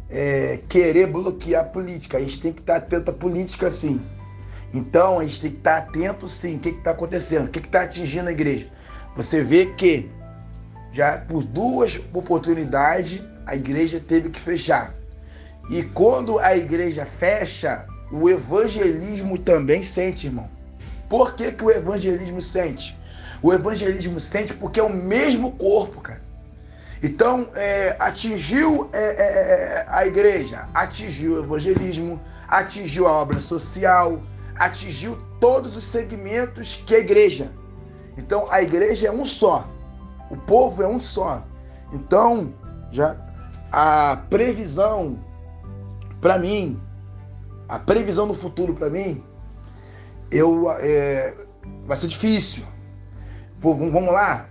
é, querer bloquear a política. A gente tem que estar atento à política, sim. Então, a gente tem que estar atento, sim. O que está acontecendo? O que está atingindo a igreja? Você vê que já por duas oportunidades a igreja teve que fechar. E quando a igreja fecha, o evangelismo também sente, irmão. Por que, que o evangelismo sente? O evangelismo sente porque é o mesmo corpo, cara. Então, é, atingiu é, é, é a igreja, atingiu o evangelismo, atingiu a obra social, atingiu todos os segmentos que a igreja. Então, a igreja é um só, o povo é um só. Então, já a previsão para mim, a previsão do futuro para mim, eu é, vai ser difícil. Vamos lá.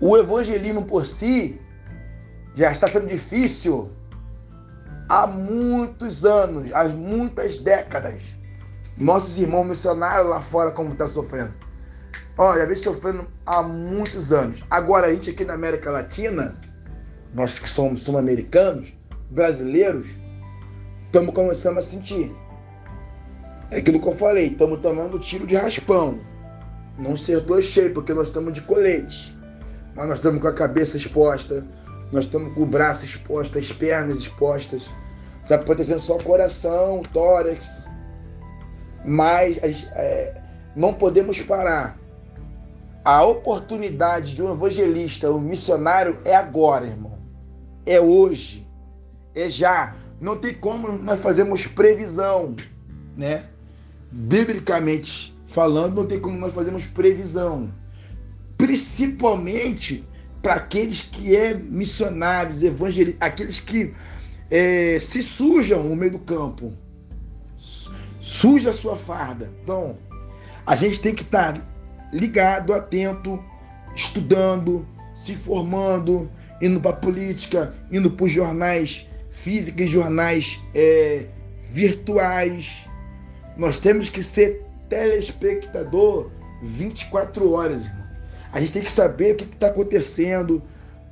O evangelismo por si já está sendo difícil há muitos anos, há muitas décadas. Nossos irmãos missionários lá fora como está sofrendo. Olha, vem sofrendo há muitos anos. Agora a gente aqui na América Latina, nós que somos sul-americanos, brasileiros, estamos começando a sentir. É aquilo que eu falei, estamos tomando tiro de raspão. Não acertou cheio, porque nós estamos de colete. Mas nós estamos com a cabeça exposta, nós estamos com o braço exposto, as pernas expostas. Está protegendo só o coração, o tórax. Mas é, não podemos parar. A oportunidade de um evangelista, um missionário, é agora, irmão. É hoje. É já. Não tem como nós fazermos previsão, né? Biblicamente falando, não tem como nós fazermos previsão. Principalmente para aqueles que é missionários, evangelistas, aqueles que é, se sujam no meio do campo, suja a sua farda. Então, a gente tem que estar ligado, atento, estudando, se formando, indo para política, indo para os jornais física e jornais é, virtuais. Nós temos que ser telespectador 24 horas, irmão. A gente tem que saber o que está acontecendo,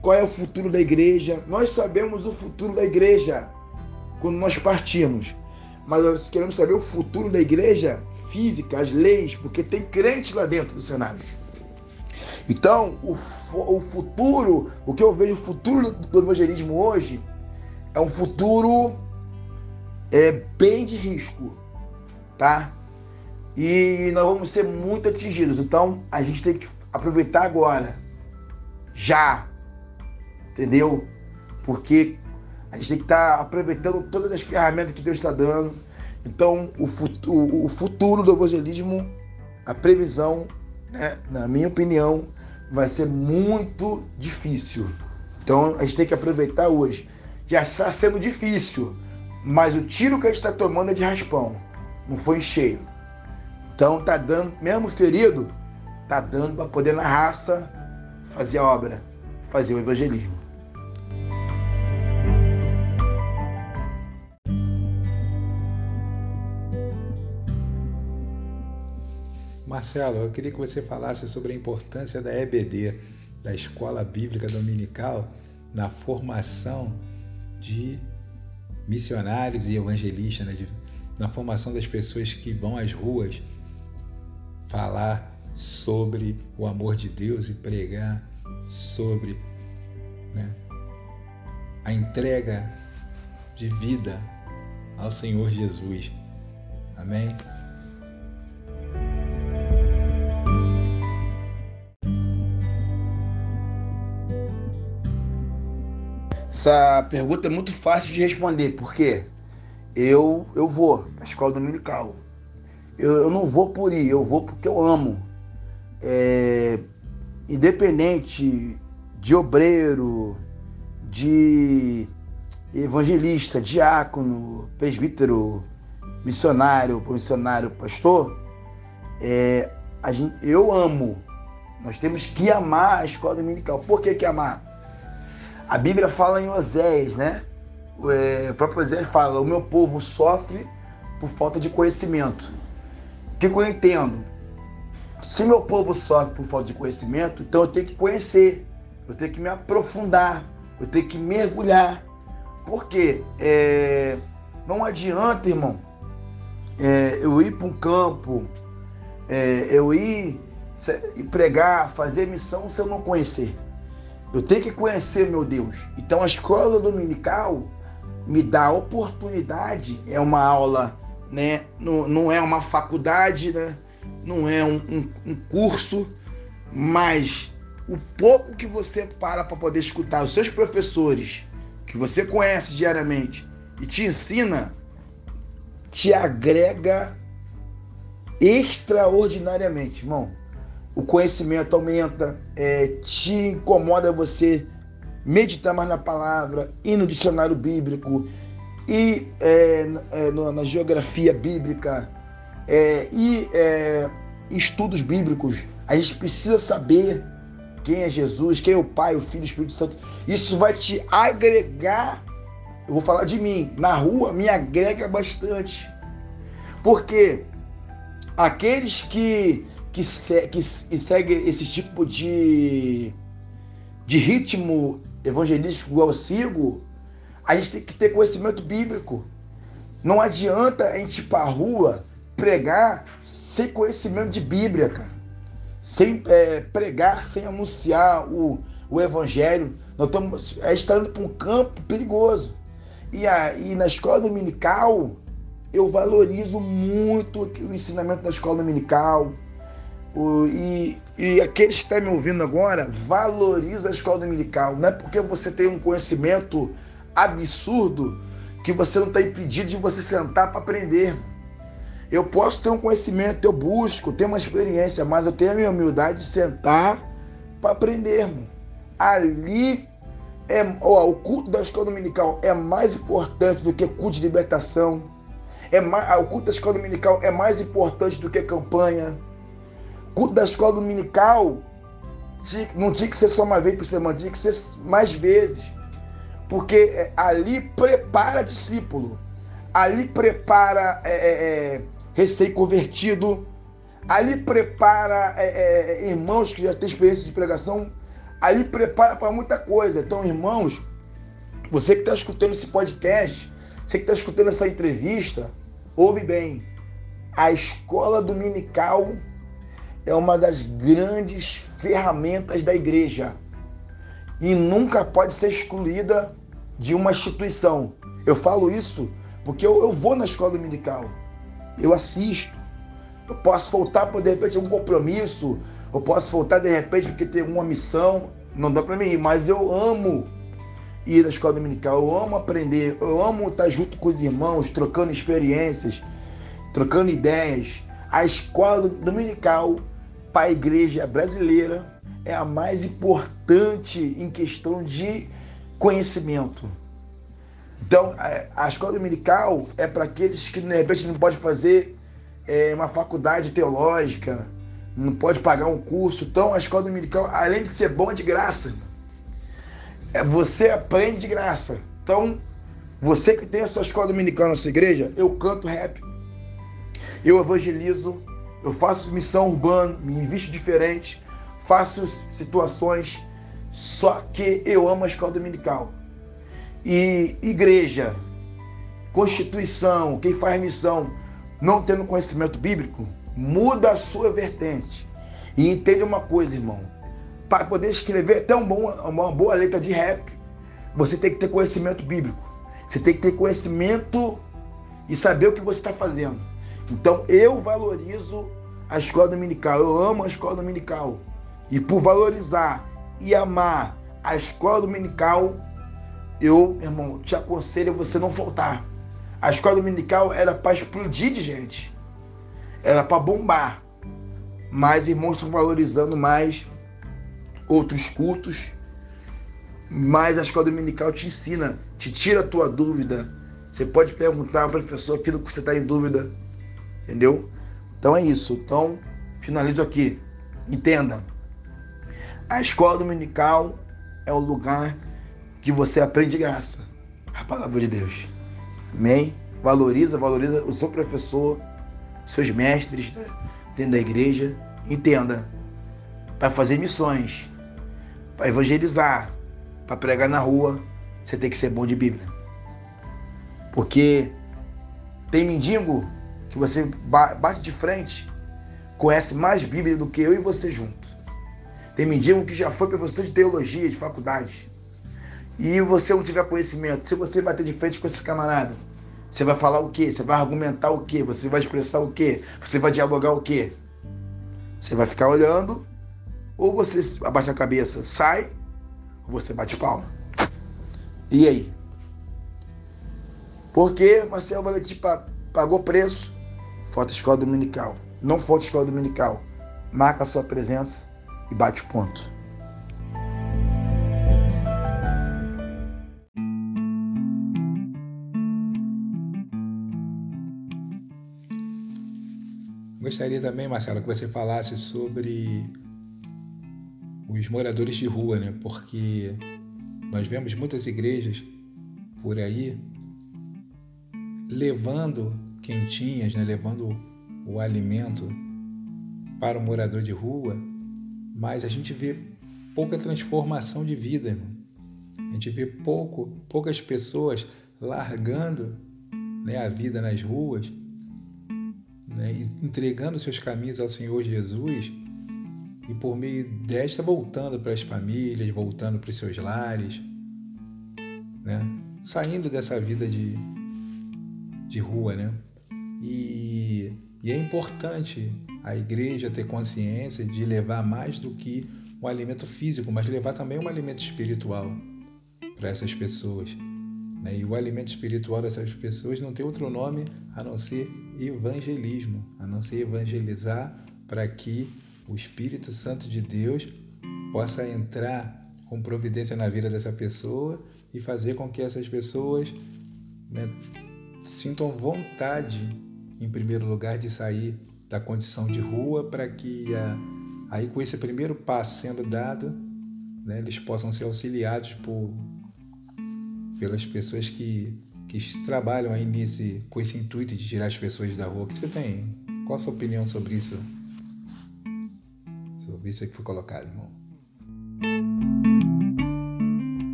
qual é o futuro da igreja. Nós sabemos o futuro da igreja quando nós partimos, mas nós queremos saber o futuro da igreja física, as leis, porque tem crentes lá dentro do Senado. Então, o, o futuro, o que eu vejo o futuro do evangelismo hoje é um futuro é, bem de risco, tá? E nós vamos ser muito atingidos. Então a gente tem que aproveitar agora, já, entendeu? Porque a gente tem que estar tá aproveitando todas as ferramentas que Deus está dando. Então o futuro, o futuro do evangelismo, a previsão, né, na minha opinião, vai ser muito difícil. Então a gente tem que aproveitar hoje já está sendo difícil, mas o tiro que a gente está tomando é de raspão, não foi cheio. Então tá dando, mesmo ferido, tá dando para poder na raça fazer a obra, fazer o evangelismo. Marcelo, eu queria que você falasse sobre a importância da EBD, da Escola Bíblica Dominical, na formação de missionários e evangelistas, né? na formação das pessoas que vão às ruas falar sobre o amor de Deus e pregar sobre né, a entrega de vida ao Senhor Jesus. Amém? Essa pergunta é muito fácil de responder, porque eu eu vou à escola dominical. Eu, eu não vou por ir, eu vou porque eu amo. É, independente de obreiro, de evangelista, diácono, presbítero, missionário, missionário, pastor, é, gente, eu amo. Nós temos que amar a escola dominical. Por que, que amar? A Bíblia fala em Oséias, né? É, o próprio Oséias fala: o meu povo sofre por falta de conhecimento. O que, eu entendo? Se meu povo sofre por falta de conhecimento, então eu tenho que conhecer, eu tenho que me aprofundar, eu tenho que mergulhar. Porque é, não adianta, irmão, é, eu ir para um campo, é, eu ir pregar, fazer missão se eu não conhecer. Eu tenho que conhecer meu Deus. Então a escola dominical me dá a oportunidade, é uma aula, né? Não, não é uma faculdade, né? Não é um, um, um curso, mas o pouco que você para para poder escutar os seus professores, que você conhece diariamente e te ensina, te agrega extraordinariamente, irmão o conhecimento aumenta, é, te incomoda você meditar mais na palavra, ir no dicionário bíblico, ir é, é, na geografia bíblica, é, ir é, estudos bíblicos. A gente precisa saber quem é Jesus, quem é o Pai, o Filho e o Espírito Santo. Isso vai te agregar. Eu vou falar de mim. Na rua me agrega bastante. Porque aqueles que que, se, que segue esse tipo de, de ritmo evangelístico igual eu sigo, a gente tem que ter conhecimento bíblico. Não adianta a gente ir para a rua pregar sem conhecimento de Bíblia, cara. Sem é, pregar, sem anunciar o, o evangelho. Nós estamos, a gente está indo para um campo perigoso. E, aí na escola dominical, eu valorizo muito o ensinamento da escola dominical, o, e, e aqueles que estão me ouvindo agora, valoriza a escola dominical. Não é porque você tem um conhecimento absurdo que você não está impedido de você sentar para aprender. Eu posso ter um conhecimento, eu busco, tenho uma experiência, mas eu tenho a minha humildade de sentar para aprender. Ali é, ó, o culto da escola dominical é mais importante do que culto de libertação. É mais, o culto da escola dominical é mais importante do que campanha culto da escola dominical não tinha que ser só uma vez por semana, tinha que ser mais vezes. Porque é, ali prepara discípulo, ali prepara é, é, é recém-convertido, ali prepara é, é, irmãos que já têm experiência de pregação, ali prepara para muita coisa. Então, irmãos, você que está escutando esse podcast, você que está escutando essa entrevista, ouve bem. A escola dominical é uma das grandes ferramentas da igreja. E nunca pode ser excluída de uma instituição. Eu falo isso porque eu, eu vou na escola dominical, eu assisto, eu posso faltar por de repente um compromisso, eu posso faltar de repente porque tem uma missão, não dá para mim ir, mas eu amo ir na escola dominical, eu amo aprender, eu amo estar junto com os irmãos, trocando experiências, trocando ideias. A escola dominical para a igreja brasileira é a mais importante em questão de conhecimento. Então, a escola dominical é para aqueles que de repente não pode fazer é, uma faculdade teológica, não pode pagar um curso. Então, a escola dominical, além de ser bom, de graça. É, você aprende de graça. Então, você que tem a sua escola dominical na sua igreja, eu canto rap, eu evangelizo, eu faço missão urbana, me invisto diferente, faço situações, só que eu amo a escola dominical. E igreja, constituição, quem faz missão, não tendo conhecimento bíblico, muda a sua vertente. E entende uma coisa, irmão. Para poder escrever até um bom, uma boa letra de rap, você tem que ter conhecimento bíblico. Você tem que ter conhecimento e saber o que você está fazendo. Então eu valorizo a escola dominical, eu amo a escola dominical. E por valorizar e amar a escola dominical, eu, irmão, te aconselho a você não faltar. A escola dominical era para explodir de gente, era para bombar. Mas irmãos estão valorizando mais outros cultos. Mas a escola dominical te ensina, te tira a tua dúvida. Você pode perguntar ao professor aquilo que você está em dúvida. Entendeu? Então é isso. Então, finalizo aqui. Entenda. A escola dominical é o lugar que você aprende graça. A palavra de Deus. Amém? Valoriza, valoriza o seu professor, seus mestres né? dentro da igreja. Entenda. Para fazer missões, para evangelizar, para pregar na rua, você tem que ser bom de Bíblia. Porque tem mendigo que você bate de frente, conhece mais Bíblia do que eu e você junto. Tem mendigo que já foi professor de teologia, de faculdade. E você não tiver conhecimento, se você bater de frente com esse camarada, você vai falar o quê? Você vai argumentar o quê? Você vai expressar o quê? Você vai dialogar o quê? Você vai ficar olhando, ou você abaixa a cabeça, sai, ou você bate palma. E aí? Porque Marcelo Valentim pagou preço Falta escola dominical. Não falta escola dominical. Marca a sua presença e bate ponto. Gostaria também, Marcelo, que você falasse sobre os moradores de rua, né? Porque nós vemos muitas igrejas por aí levando quentinhas, né, levando o alimento para o morador de rua, mas a gente vê pouca transformação de vida, irmão. A gente vê pouco, poucas pessoas largando né, a vida nas ruas, né, entregando seus caminhos ao Senhor Jesus e por meio desta voltando para as famílias, voltando para os seus lares, né, saindo dessa vida de, de rua, né? E, e é importante a igreja ter consciência de levar mais do que um alimento físico, mas levar também um alimento espiritual para essas pessoas. Né? E o alimento espiritual dessas pessoas não tem outro nome a não ser evangelismo, a não ser evangelizar para que o Espírito Santo de Deus possa entrar com providência na vida dessa pessoa e fazer com que essas pessoas né, sintam vontade em primeiro lugar, de sair da condição de rua para que aí com esse primeiro passo sendo dado, né, eles possam ser auxiliados por, pelas pessoas que, que trabalham aí nesse, com esse intuito de tirar as pessoas da rua. O que você tem? Qual a sua opinião sobre isso? Sobre isso que foi colocado, irmão.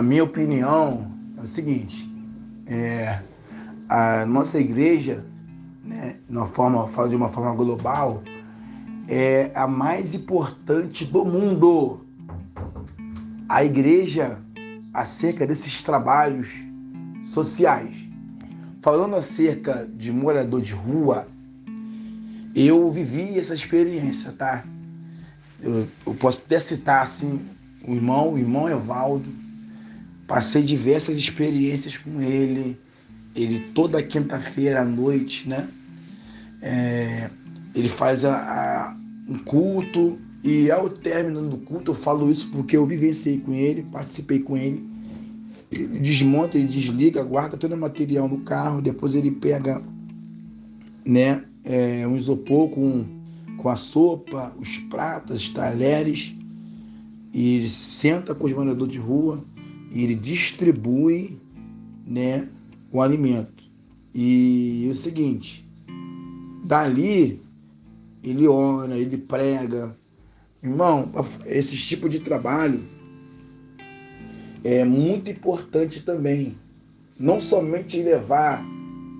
A minha opinião é o seguinte: é, a nossa igreja, né, uma forma, de uma forma global, é a mais importante do mundo. A igreja acerca desses trabalhos sociais. Falando acerca de morador de rua, eu vivi essa experiência, tá? Eu, eu posso até citar assim o irmão, o irmão Evaldo, Passei diversas experiências com ele. Ele toda quinta-feira à noite, né? É, ele faz a, a, um culto e ao término do culto eu falo isso porque eu vivenciei com ele, participei com ele. Ele desmonta, ele desliga, guarda todo o material no carro, depois ele pega, né, é, um isopor com, com a sopa, os pratos, os talheres e ele senta com os moradores de rua e ele distribui né, o alimento. E é o seguinte, dali ele ora, ele prega. Irmão, esse tipo de trabalho é muito importante também. Não somente levar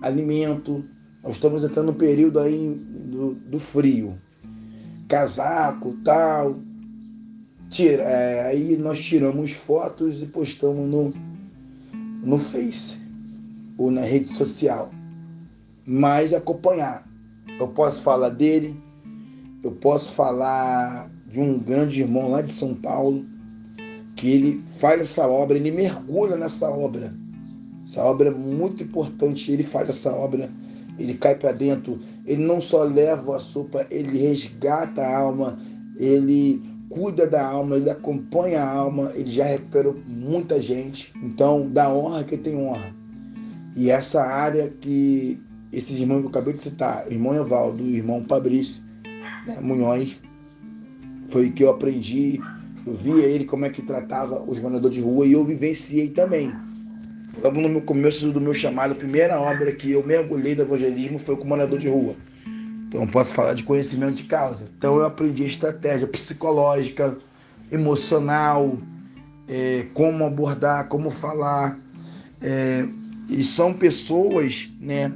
alimento, nós estamos entrando no período aí do, do frio. Casaco, tal. Tira, é, aí nós tiramos fotos e postamos no, no Face ou na rede social. Mas acompanhar. Eu posso falar dele, eu posso falar de um grande irmão lá de São Paulo, que ele faz essa obra, ele mergulha nessa obra. Essa obra é muito importante, ele faz essa obra, ele cai para dentro, ele não só leva a sopa, ele resgata a alma, ele cuida da alma, ele acompanha a alma, ele já recuperou muita gente. Então, dá honra quem tem honra. E essa área que esses irmãos que eu acabei de citar, o irmão Evaldo, o irmão Fabrício, né, Munhoz, foi o que eu aprendi eu via ele como é que tratava os moradores de rua e eu vivenciei também. Logo no começo do meu chamado, a primeira obra que eu mergulhei do evangelismo foi com morador de rua. Então posso falar de conhecimento de causa. Então eu aprendi estratégia psicológica, emocional, é, como abordar, como falar. É, e são pessoas, né,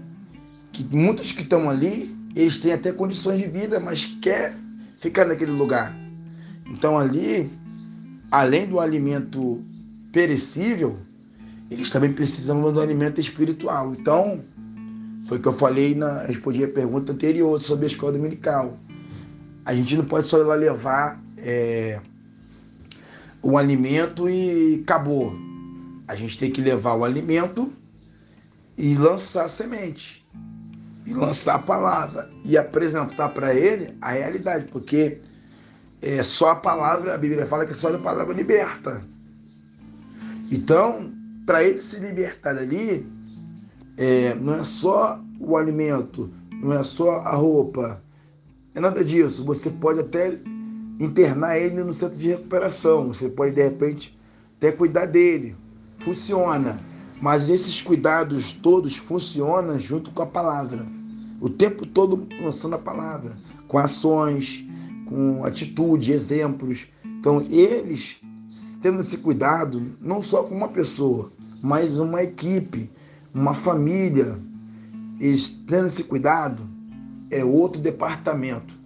que muitos que estão ali, eles têm até condições de vida, mas quer ficar naquele lugar. Então ali, além do alimento perecível, eles também precisam do alimento espiritual. Então, foi o que eu falei na respondi a pergunta anterior sobre a escola dominical. A gente não pode só ir lá levar é, o alimento e acabou. A gente tem que levar o alimento e lançar a semente, e lançar a palavra e apresentar para ele a realidade, porque é só a palavra, a Bíblia fala que só a palavra liberta. Então, para ele se libertar dali, é, não é só o alimento, não é só a roupa, é nada disso. Você pode até internar ele no centro de recuperação, você pode de repente até cuidar dele, funciona. Mas esses cuidados todos funcionam junto com a palavra, o tempo todo lançando a palavra, com ações, com atitude, exemplos. Então, eles tendo esse cuidado, não só com uma pessoa, mas uma equipe, uma família, eles tendo esse cuidado, é outro departamento.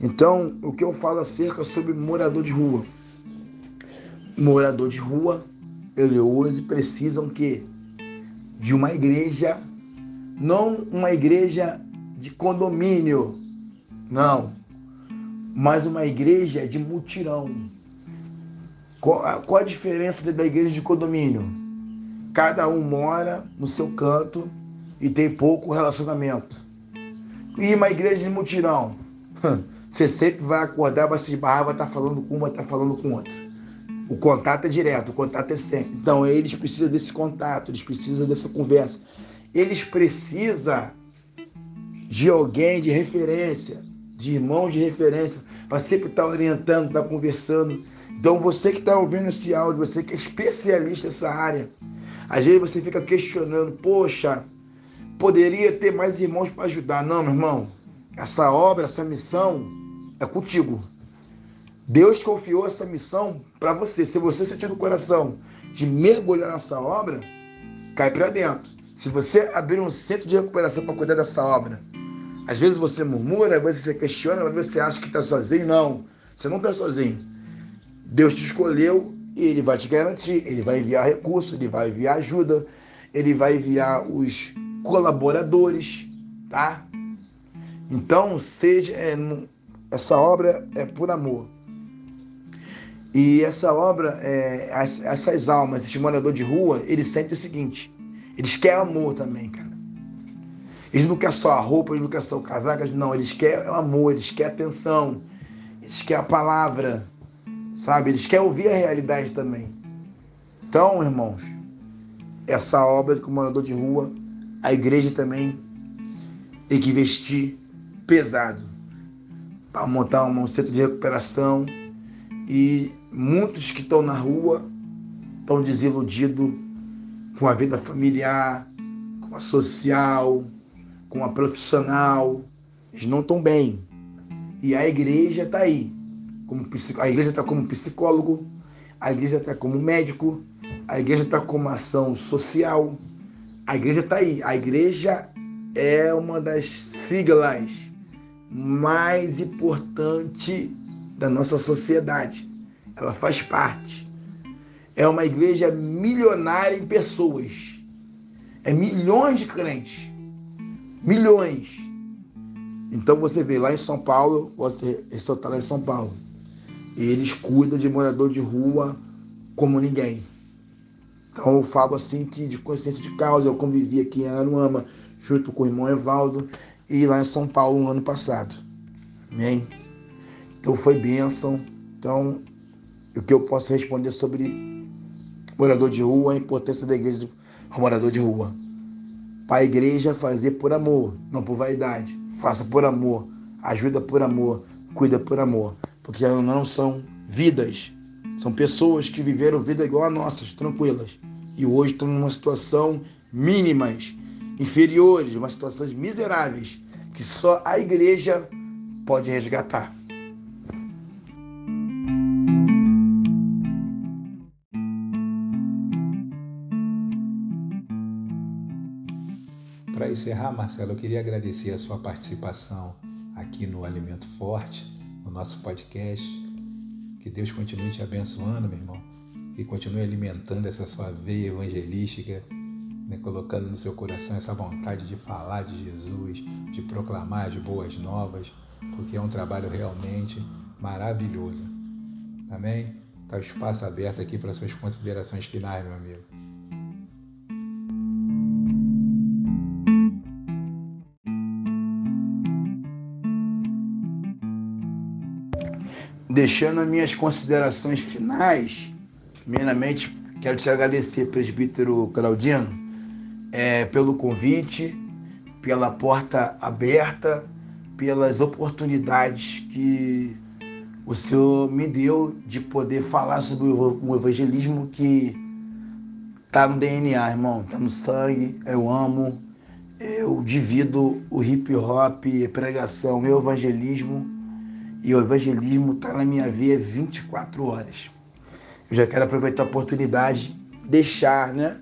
Então, o que eu falo acerca sobre morador de rua? Morador de rua, eles hoje precisam que de uma igreja, não uma igreja de condomínio, não, mas uma igreja de mutirão. Qual a diferença da igreja de condomínio? Cada um mora no seu canto e tem pouco relacionamento. E uma igreja de mutirão? Você sempre vai acordar, vai se esbarrar, vai estar falando com um, vai estar falando com outro. O contato é direto, o contato é sempre. Então eles precisam desse contato, eles precisam dessa conversa. Eles precisam de alguém de referência de irmãos de referência, para sempre estar orientando, estar conversando. Então, você que está ouvindo esse áudio, você que é especialista nessa área, às vezes você fica questionando: poxa, poderia ter mais irmãos para ajudar. Não, meu irmão, essa obra, essa missão é contigo. Deus confiou essa missão para você. Se você sentir no coração de mergulhar nessa obra, cai para dentro. Se você abrir um centro de recuperação para cuidar dessa obra, às vezes você murmura, às vezes você questiona, às vezes você acha que está sozinho. Não, você não está sozinho. Deus te escolheu e Ele vai te garantir. Ele vai enviar recursos, Ele vai enviar ajuda, Ele vai enviar os colaboradores, tá? Então, seja é, essa obra é por amor. E essa obra, é, essas almas, esse morador de rua, eles sentem o seguinte: eles querem amor também, cara. Eles não querem só a roupa, eles não querem só o casaco, não, eles querem amor, eles querem atenção, eles querem a palavra, sabe? Eles querem ouvir a realidade também. Então, irmãos, essa obra do comandador de rua, a igreja também tem que investir pesado para montar um centro de recuperação e muitos que estão na rua estão desiludidos com a vida familiar, com a social, com a profissional. Eles não estão bem. E a igreja está aí. Como, a igreja está como psicólogo, a igreja está como médico, a igreja está como ação social. A igreja está aí. A igreja é uma das siglas mais importantes da nossa sociedade. Ela faz parte. É uma igreja milionária em pessoas. É milhões de crentes. Milhões. Então você vê lá em São Paulo, vou ressaltar lá em São Paulo, eles cuidam de morador de rua como ninguém. Então eu falo assim que de consciência de causa, eu convivi aqui em Aruama junto com o irmão Evaldo e lá em São Paulo no ano passado. Amém? Então foi bênção. Então, o que eu posso responder sobre morador de rua, a importância da igreja ao morador de rua. Para a igreja fazer por amor, não por vaidade. Faça por amor, ajuda por amor, cuida por amor. Porque não são vidas, são pessoas que viveram vida igual a nossas, tranquilas. E hoje estão numa situação mínimas, inferiores, uma situações miseráveis, que só a igreja pode resgatar. Para encerrar, Marcelo, eu queria agradecer a sua participação aqui no Alimento Forte, no nosso podcast. Que Deus continue te abençoando, meu irmão. Que continue alimentando essa sua veia evangelística, né, colocando no seu coração essa vontade de falar de Jesus, de proclamar as boas novas, porque é um trabalho realmente maravilhoso. Amém? Está o espaço aberto aqui para suas considerações finais, meu amigo. Deixando as minhas considerações finais, primeiramente quero te agradecer, presbítero Claudino, é, pelo convite, pela porta aberta, pelas oportunidades que o Senhor me deu de poder falar sobre o evangelismo que está no DNA, irmão, está no sangue, eu amo, eu divido o hip hop, pregação, meu evangelismo e o evangelismo está na minha vida 24 horas. Eu já quero aproveitar a oportunidade, deixar né,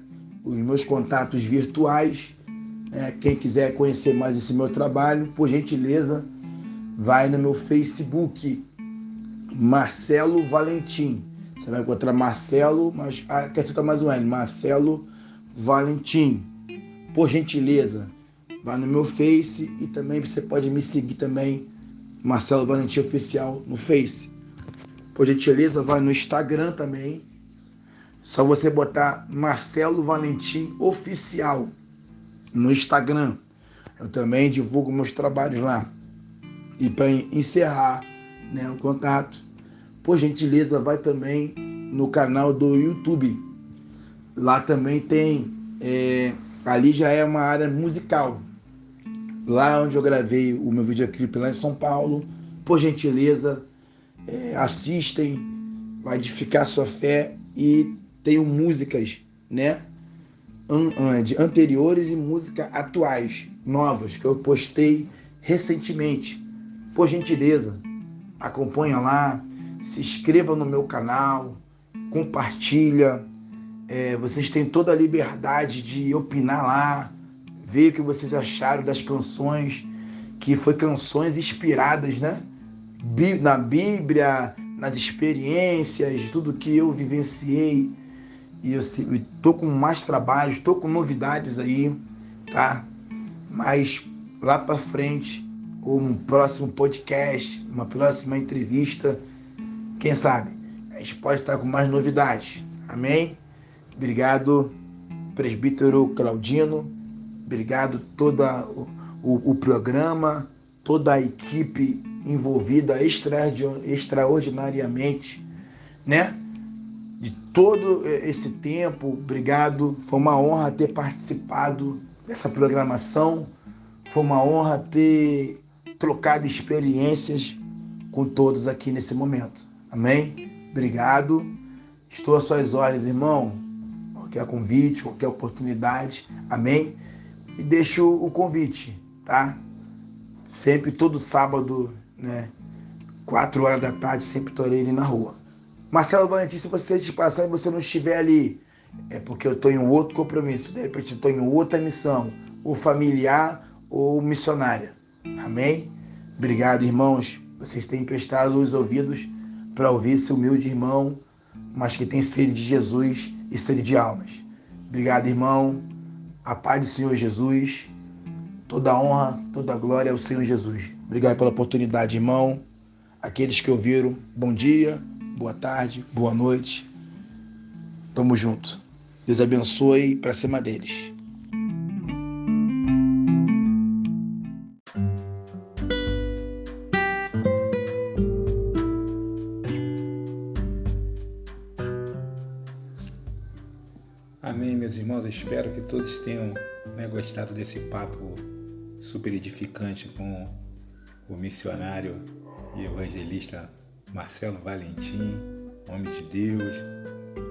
os meus contatos virtuais. Né, quem quiser conhecer mais esse meu trabalho, por gentileza, vai no meu Facebook, Marcelo Valentim. Você vai encontrar Marcelo, mas ah, quer citar mais um N, Marcelo Valentim. Por gentileza, vai no meu Face e também você pode me seguir também Marcelo Valentim Oficial no Face. Por gentileza, vai no Instagram também. Só você botar Marcelo Valentim Oficial no Instagram. Eu também divulgo meus trabalhos lá. E para encerrar né, o contato, por gentileza, vai também no canal do YouTube. Lá também tem. É, ali já é uma área musical lá onde eu gravei o meu videoclipe lá em São Paulo. Por gentileza, é, assistem, vai edificar sua fé e tenho músicas, né? de anteriores e músicas atuais, novas, que eu postei recentemente. Por gentileza, acompanha lá, se inscreva no meu canal, compartilha. É, vocês têm toda a liberdade de opinar lá, ver o que vocês acharam das canções, que foi canções inspiradas, né? Na Bíblia, nas experiências, tudo que eu vivenciei. E eu estou com mais trabalhos, estou com novidades aí, tá? Mas lá para frente, um próximo podcast, uma próxima entrevista, quem sabe, a gente pode estar com mais novidades. Amém? Obrigado, presbítero Claudino. Obrigado todo o, o programa, toda a equipe envolvida extraordinariamente, né? De todo esse tempo, obrigado. Foi uma honra ter participado dessa programação. Foi uma honra ter trocado experiências com todos aqui nesse momento. Amém? Obrigado. Estou às suas ordens, irmão. Qualquer convite, qualquer oportunidade. Amém? E deixo o convite, tá? Sempre todo sábado, né? 4 horas da tarde, sempre estarei ali na rua. Marcelo Valentim, se você de passar e você não estiver ali, é porque eu estou em outro compromisso, de repente estou em outra missão, ou familiar ou missionária. Amém? Obrigado, irmãos. Vocês têm emprestado os ouvidos para ouvir esse humilde irmão, mas que tem sede de Jesus e sede de almas. Obrigado, irmão. A paz do Senhor Jesus. Toda honra, toda glória ao Senhor Jesus. Obrigado pela oportunidade, irmão. Aqueles que ouviram, bom dia, boa tarde, boa noite. Tamo junto. Deus abençoe para cima deles. Espero que todos tenham né, gostado desse papo super edificante com o missionário e evangelista Marcelo Valentim, homem de Deus,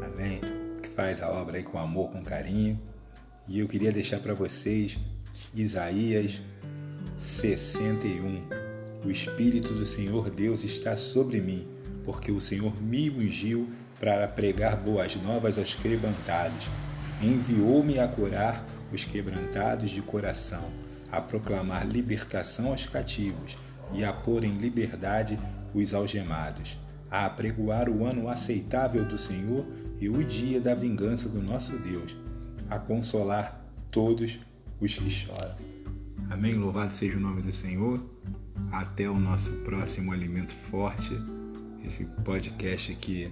amém, que faz a obra aí com amor, com carinho. E eu queria deixar para vocês Isaías 61. O Espírito do Senhor Deus está sobre mim, porque o Senhor me ungiu para pregar boas novas aos quebrantados. Enviou-me a curar os quebrantados de coração, a proclamar libertação aos cativos e a pôr em liberdade os algemados, a apregoar o ano aceitável do Senhor e o dia da vingança do nosso Deus, a consolar todos os que choram. Amém. Louvado seja o nome do Senhor. Até o nosso próximo Alimento Forte, esse podcast aqui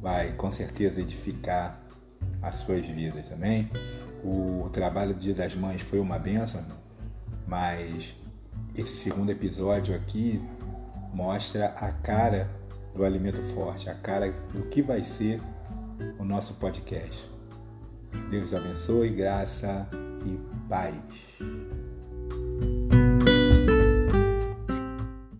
vai com certeza edificar as suas vidas, amém? O trabalho do Dia das Mães foi uma benção, mas esse segundo episódio aqui mostra a cara do alimento forte, a cara do que vai ser o nosso podcast. Deus abençoe, graça e paz.